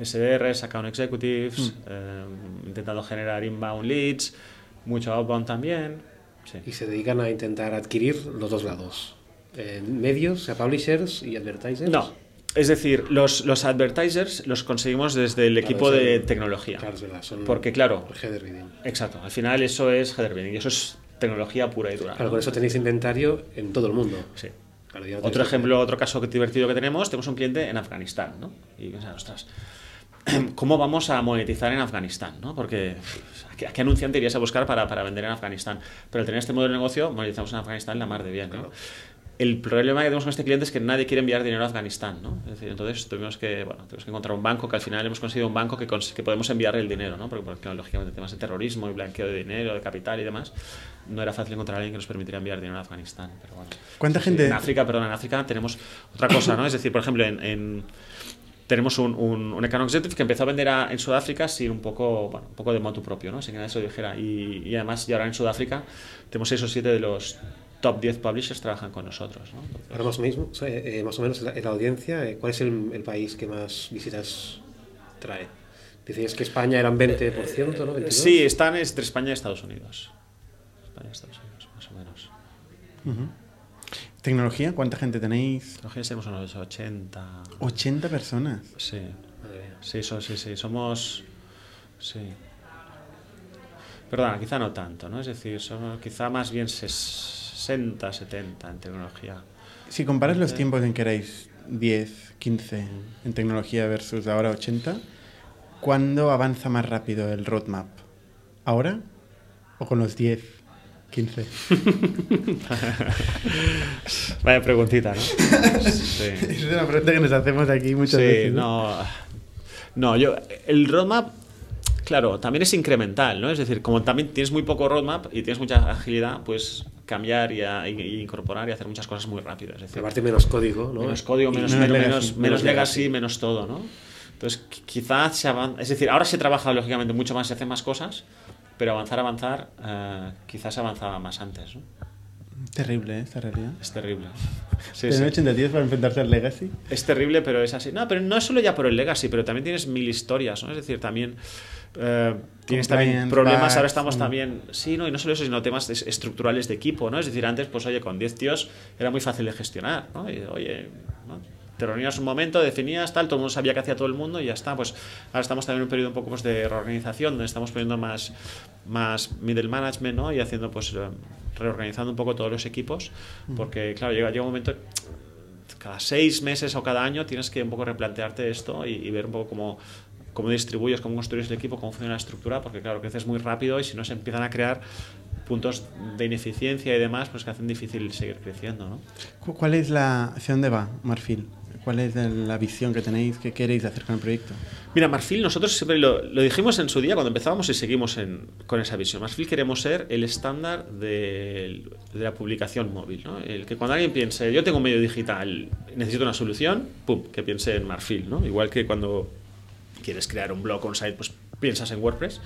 SDRs, account executives, Mm. eh, intentando generar inbound leads, mucho outbound también. Sí. Y se dedican a intentar adquirir los dos lados. Eh, medios, sea, publishers y advertisers. No, es decir, los, los advertisers los conseguimos desde el Claro, equipo de tecnología. Claro, es verdad. Son Porque, claro, header bidding. exacto, al final eso es header bidding y eso es tecnología pura y dura. Claro, ¿no? con eso tenéis inventario en todo el mundo. Sí. Claro, Otro ejemplo, otro caso que- divertido que tenemos, tenemos un cliente en Afganistán, ¿no? Y piensas, ostras, ¿cómo vamos a monetizar en Afganistán? ¿no? Porque, ¿a qué, anunciante irías a buscar para, para vender en Afganistán? Pero al tener este modelo de negocio, monetizamos en Afganistán la mar de bien, ¿no? El problema que tenemos con este cliente es que nadie quiere enviar dinero a Afganistán, ¿no? Es decir, entonces tuvimos que, bueno, tuvimos que encontrar un banco que al final hemos conseguido un banco que, que podemos enviarle el dinero, ¿no? Porque, porque, lógicamente temas de terrorismo y blanqueo de dinero, de capital y demás, no era fácil encontrar a alguien que nos permitiera enviar dinero a Afganistán, pero bueno. ¿Cuánta Sí, gente- En África, perdón, en África tenemos otra cosa, ¿no? Es decir, por ejemplo, en, en- tenemos un, un, un account executive que empezó a vender a- en Sudáfrica sin un poco, bueno, un poco de motu propio, ¿no? Sin que nadie se lo dijera. Y, y además, y ahora en Sudáfrica tenemos 6 o 7 de los top 10 publishers trabajan con nosotros, ¿no? Entonces, Ahora más o, mismo, o sea, eh, más o menos en la, la audiencia, eh, ¿cuál es el, el país que más visitas trae? Decías que España eran 20%, ¿no? 22. sí, están entre España y Estados Unidos. España y Estados Unidos, más o menos. Ujú. ¿Tecnología? ¿Cuánta gente tenéis? Tecnología tenemos unos 80. 80 personas. Sí. Sí, so- sí, sí, somos... Sí. Perdona, quizá no tanto, ¿no? Es decir, somos quizá más bien ses- 60, 70 en tecnología. Si comparas los Sí. tiempos en que erais 10, 15 en tecnología versus ahora 80, ¿cuándo avanza más rápido el roadmap? ¿Ahora o con los 10, 15? Vaya preguntita, ¿no? Sí. Es una pregunta que nos hacemos aquí muchas Sí, veces. no. No, yo. El roadmap, claro, también es incremental, ¿no? Es decir, como también tienes muy poco roadmap y tienes mucha agilidad, pues cambiar y, a- y- y incorporar y hacer muchas cosas muy rápido. Es decir, Aparte menos código, ¿no? menos código, menos, menos menos, legacy. menos, Menos menos legacy, menos todo, ¿no? Entonces, qui- quizás se avanza. Es decir, ahora se trabaja lógicamente mucho más, se hacen más cosas, pero avanzar, avanzar, eh, quizás avanzaba más antes, ¿no? Terrible, ¿eh? esta realidad. Es terrible. Sí, ¿Tener sí. 80 días para enfrentarse al Legacy? Es terrible, pero es así. No, pero no es solo ya por el legacy, pero también tienes mil historias, ¿no? Es decir, también eh, tienes también problemas. Ahora estamos mm. también. Sí, no, y no solo eso, sino temas es- estructurales de equipo, ¿no? Es decir, antes, pues oye, con 10 tíos era muy fácil de gestionar, ¿no? Y, oye, ¿no? Te reunías un momento, definías tal, todo el mundo sabía qué hacía todo el mundo y ya está. Pues ahora estamos también en un periodo un poco pues, de reorganización, donde estamos poniendo más, más middle management, ¿no? Y haciendo, pues, eh, reorganizando un poco todos los equipos, porque, claro, llega, llega un momento cada seis meses o cada año tienes que un poco replantearte esto y, y ver un poco cómo, cómo distribuyes, cómo construyes el equipo, cómo funciona la estructura, porque claro, creces muy rápido y si no se empiezan a crear puntos de ineficiencia y demás, pues que hacen difícil seguir creciendo, ¿no? ¿Cuál es la... hacia dónde va Marfil? ¿Cuál es la visión que tenéis? ¿Qué queréis hacer con el proyecto? Mira, Marfil, nosotros siempre lo, lo dijimos en su día cuando empezábamos y seguimos en, con esa visión. Marfil queremos ser el estándar de, de, la publicación móvil. ¿no? El que cuando alguien piense, yo tengo un medio digital, necesito una solución, pum, que piense en Marfil. ¿no? Igual que cuando quieres crear un blog o un site, pues piensas en WordPress,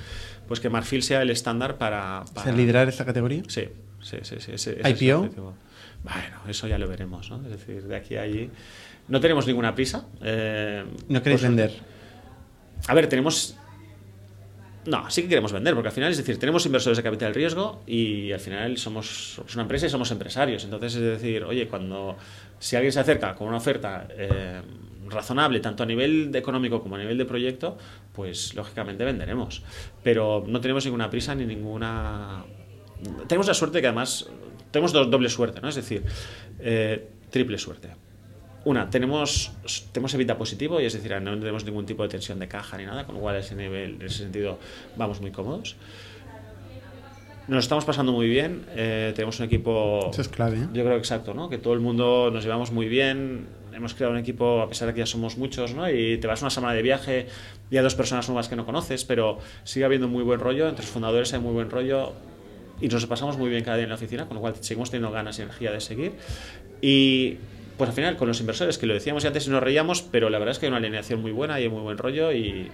pues que Marfil sea el estándar para... para... ¿Se liderar esta categoría? Sí, sí, sí. sí ¿IPO? Bueno, eso ya lo veremos, ¿no? Es decir, de aquí a allí... No tenemos ninguna prisa. Eh, ¿No queréis pues, vender? A ver, tenemos... No, sí que queremos vender, porque al final, es decir, tenemos inversores de capital riesgo y al final somos, somos una empresa y somos empresarios. Entonces, es decir, oye, cuando si alguien se acerca con una oferta eh, razonable, tanto a nivel de económico como a nivel de proyecto, pues lógicamente venderemos. Pero no tenemos ninguna prisa ni ninguna... Tenemos la suerte que además... Tenemos doble suerte, ¿no? Es decir, eh, triple suerte. Una, tenemos, tenemos evita positivo y es decir, no tenemos ningún tipo de tensión de caja ni nada, con lo cual ese nivel, en ese sentido vamos muy cómodos. Nos estamos pasando muy bien, eh, tenemos un equipo... Eso es clave. ¿eh? Yo creo exacto, ¿no? que todo el mundo nos llevamos muy bien, hemos creado un equipo a pesar de que ya somos muchos, ¿no? y te vas una semana de viaje y hay dos personas nuevas que no conoces, pero sigue habiendo muy buen rollo, entre los fundadores hay muy buen rollo y nos pasamos muy bien cada día en la oficina, con lo cual seguimos teniendo ganas y energía de seguir. Y pues al final con los inversores, que lo decíamos antes y nos reíamos, pero la verdad es que hay una alineación muy buena y hay muy buen rollo y,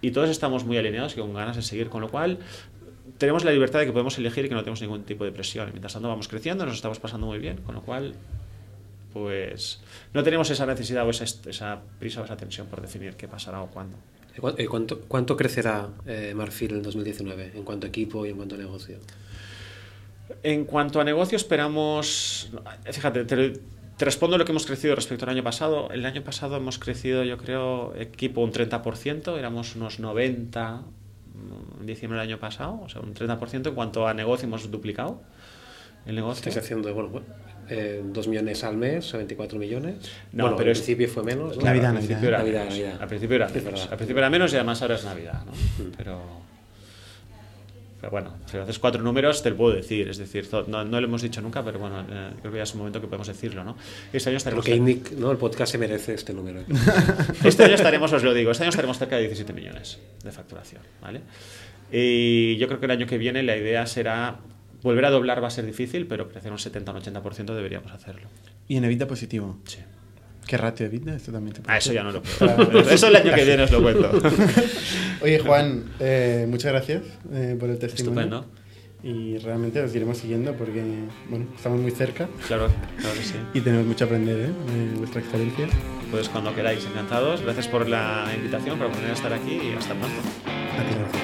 y todos estamos muy alineados y con ganas de seguir, con lo cual tenemos la libertad de que podemos elegir y que no tenemos ningún tipo de presión. Mientras tanto vamos creciendo, nos estamos pasando muy bien, con lo cual pues no tenemos esa necesidad o esa, esa prisa o esa tensión por definir qué pasará o cuándo. ¿Cuánto, cuánto crecerá eh, Marfil en 2019 en cuanto a equipo y en cuanto a negocio? En cuanto a negocio esperamos, fíjate, te, te respondo lo que hemos crecido respecto al año pasado. El año pasado hemos crecido, yo creo, equipo un 30%, éramos unos 90 en diciembre del año pasado, o sea, un 30%. En cuanto a negocio hemos duplicado el negocio. Estáis haciendo, bueno, eh, 2 millones al mes, 24 millones. No, bueno, pero al principio fue menos. ¿no? Navidad, al principio era Navidad, menos. Navidad. Al principio era Es menos. verdad. Al principio era menos y además ahora es Navidad, ¿no? Pero, pero bueno, si haces cuatro números te lo puedo decir, es decir, no, no lo hemos dicho nunca, pero bueno, eh, creo que ya es un momento que podemos decirlo, ¿no? Este año estaremos, Porque Indic, ¿no? el podcast se merece este número. este año estaremos, os lo digo, este año estaremos cerca de 17 millones de facturación, ¿vale? Y yo creo que el año que viene la idea será volver a doblar va a ser difícil, pero crecer un 70 o un 80% deberíamos hacerlo. Y en Evita positivo. Sí. ¿Qué ratio de Evita? Esto también te Ah, eso ya no lo puedo. Eso el año que viene os lo cuento. Oye, Juan, eh, muchas gracias eh, por el testimonio. Estupendo. Y realmente os iremos siguiendo porque, bueno, estamos muy cerca Claro, claro que sí. y tenemos mucho a aprender ¿eh? de vuestra experiencia. Pues cuando queráis, encantados. Gracias por la invitación, por a estar aquí y hasta pronto. A ti, gracias.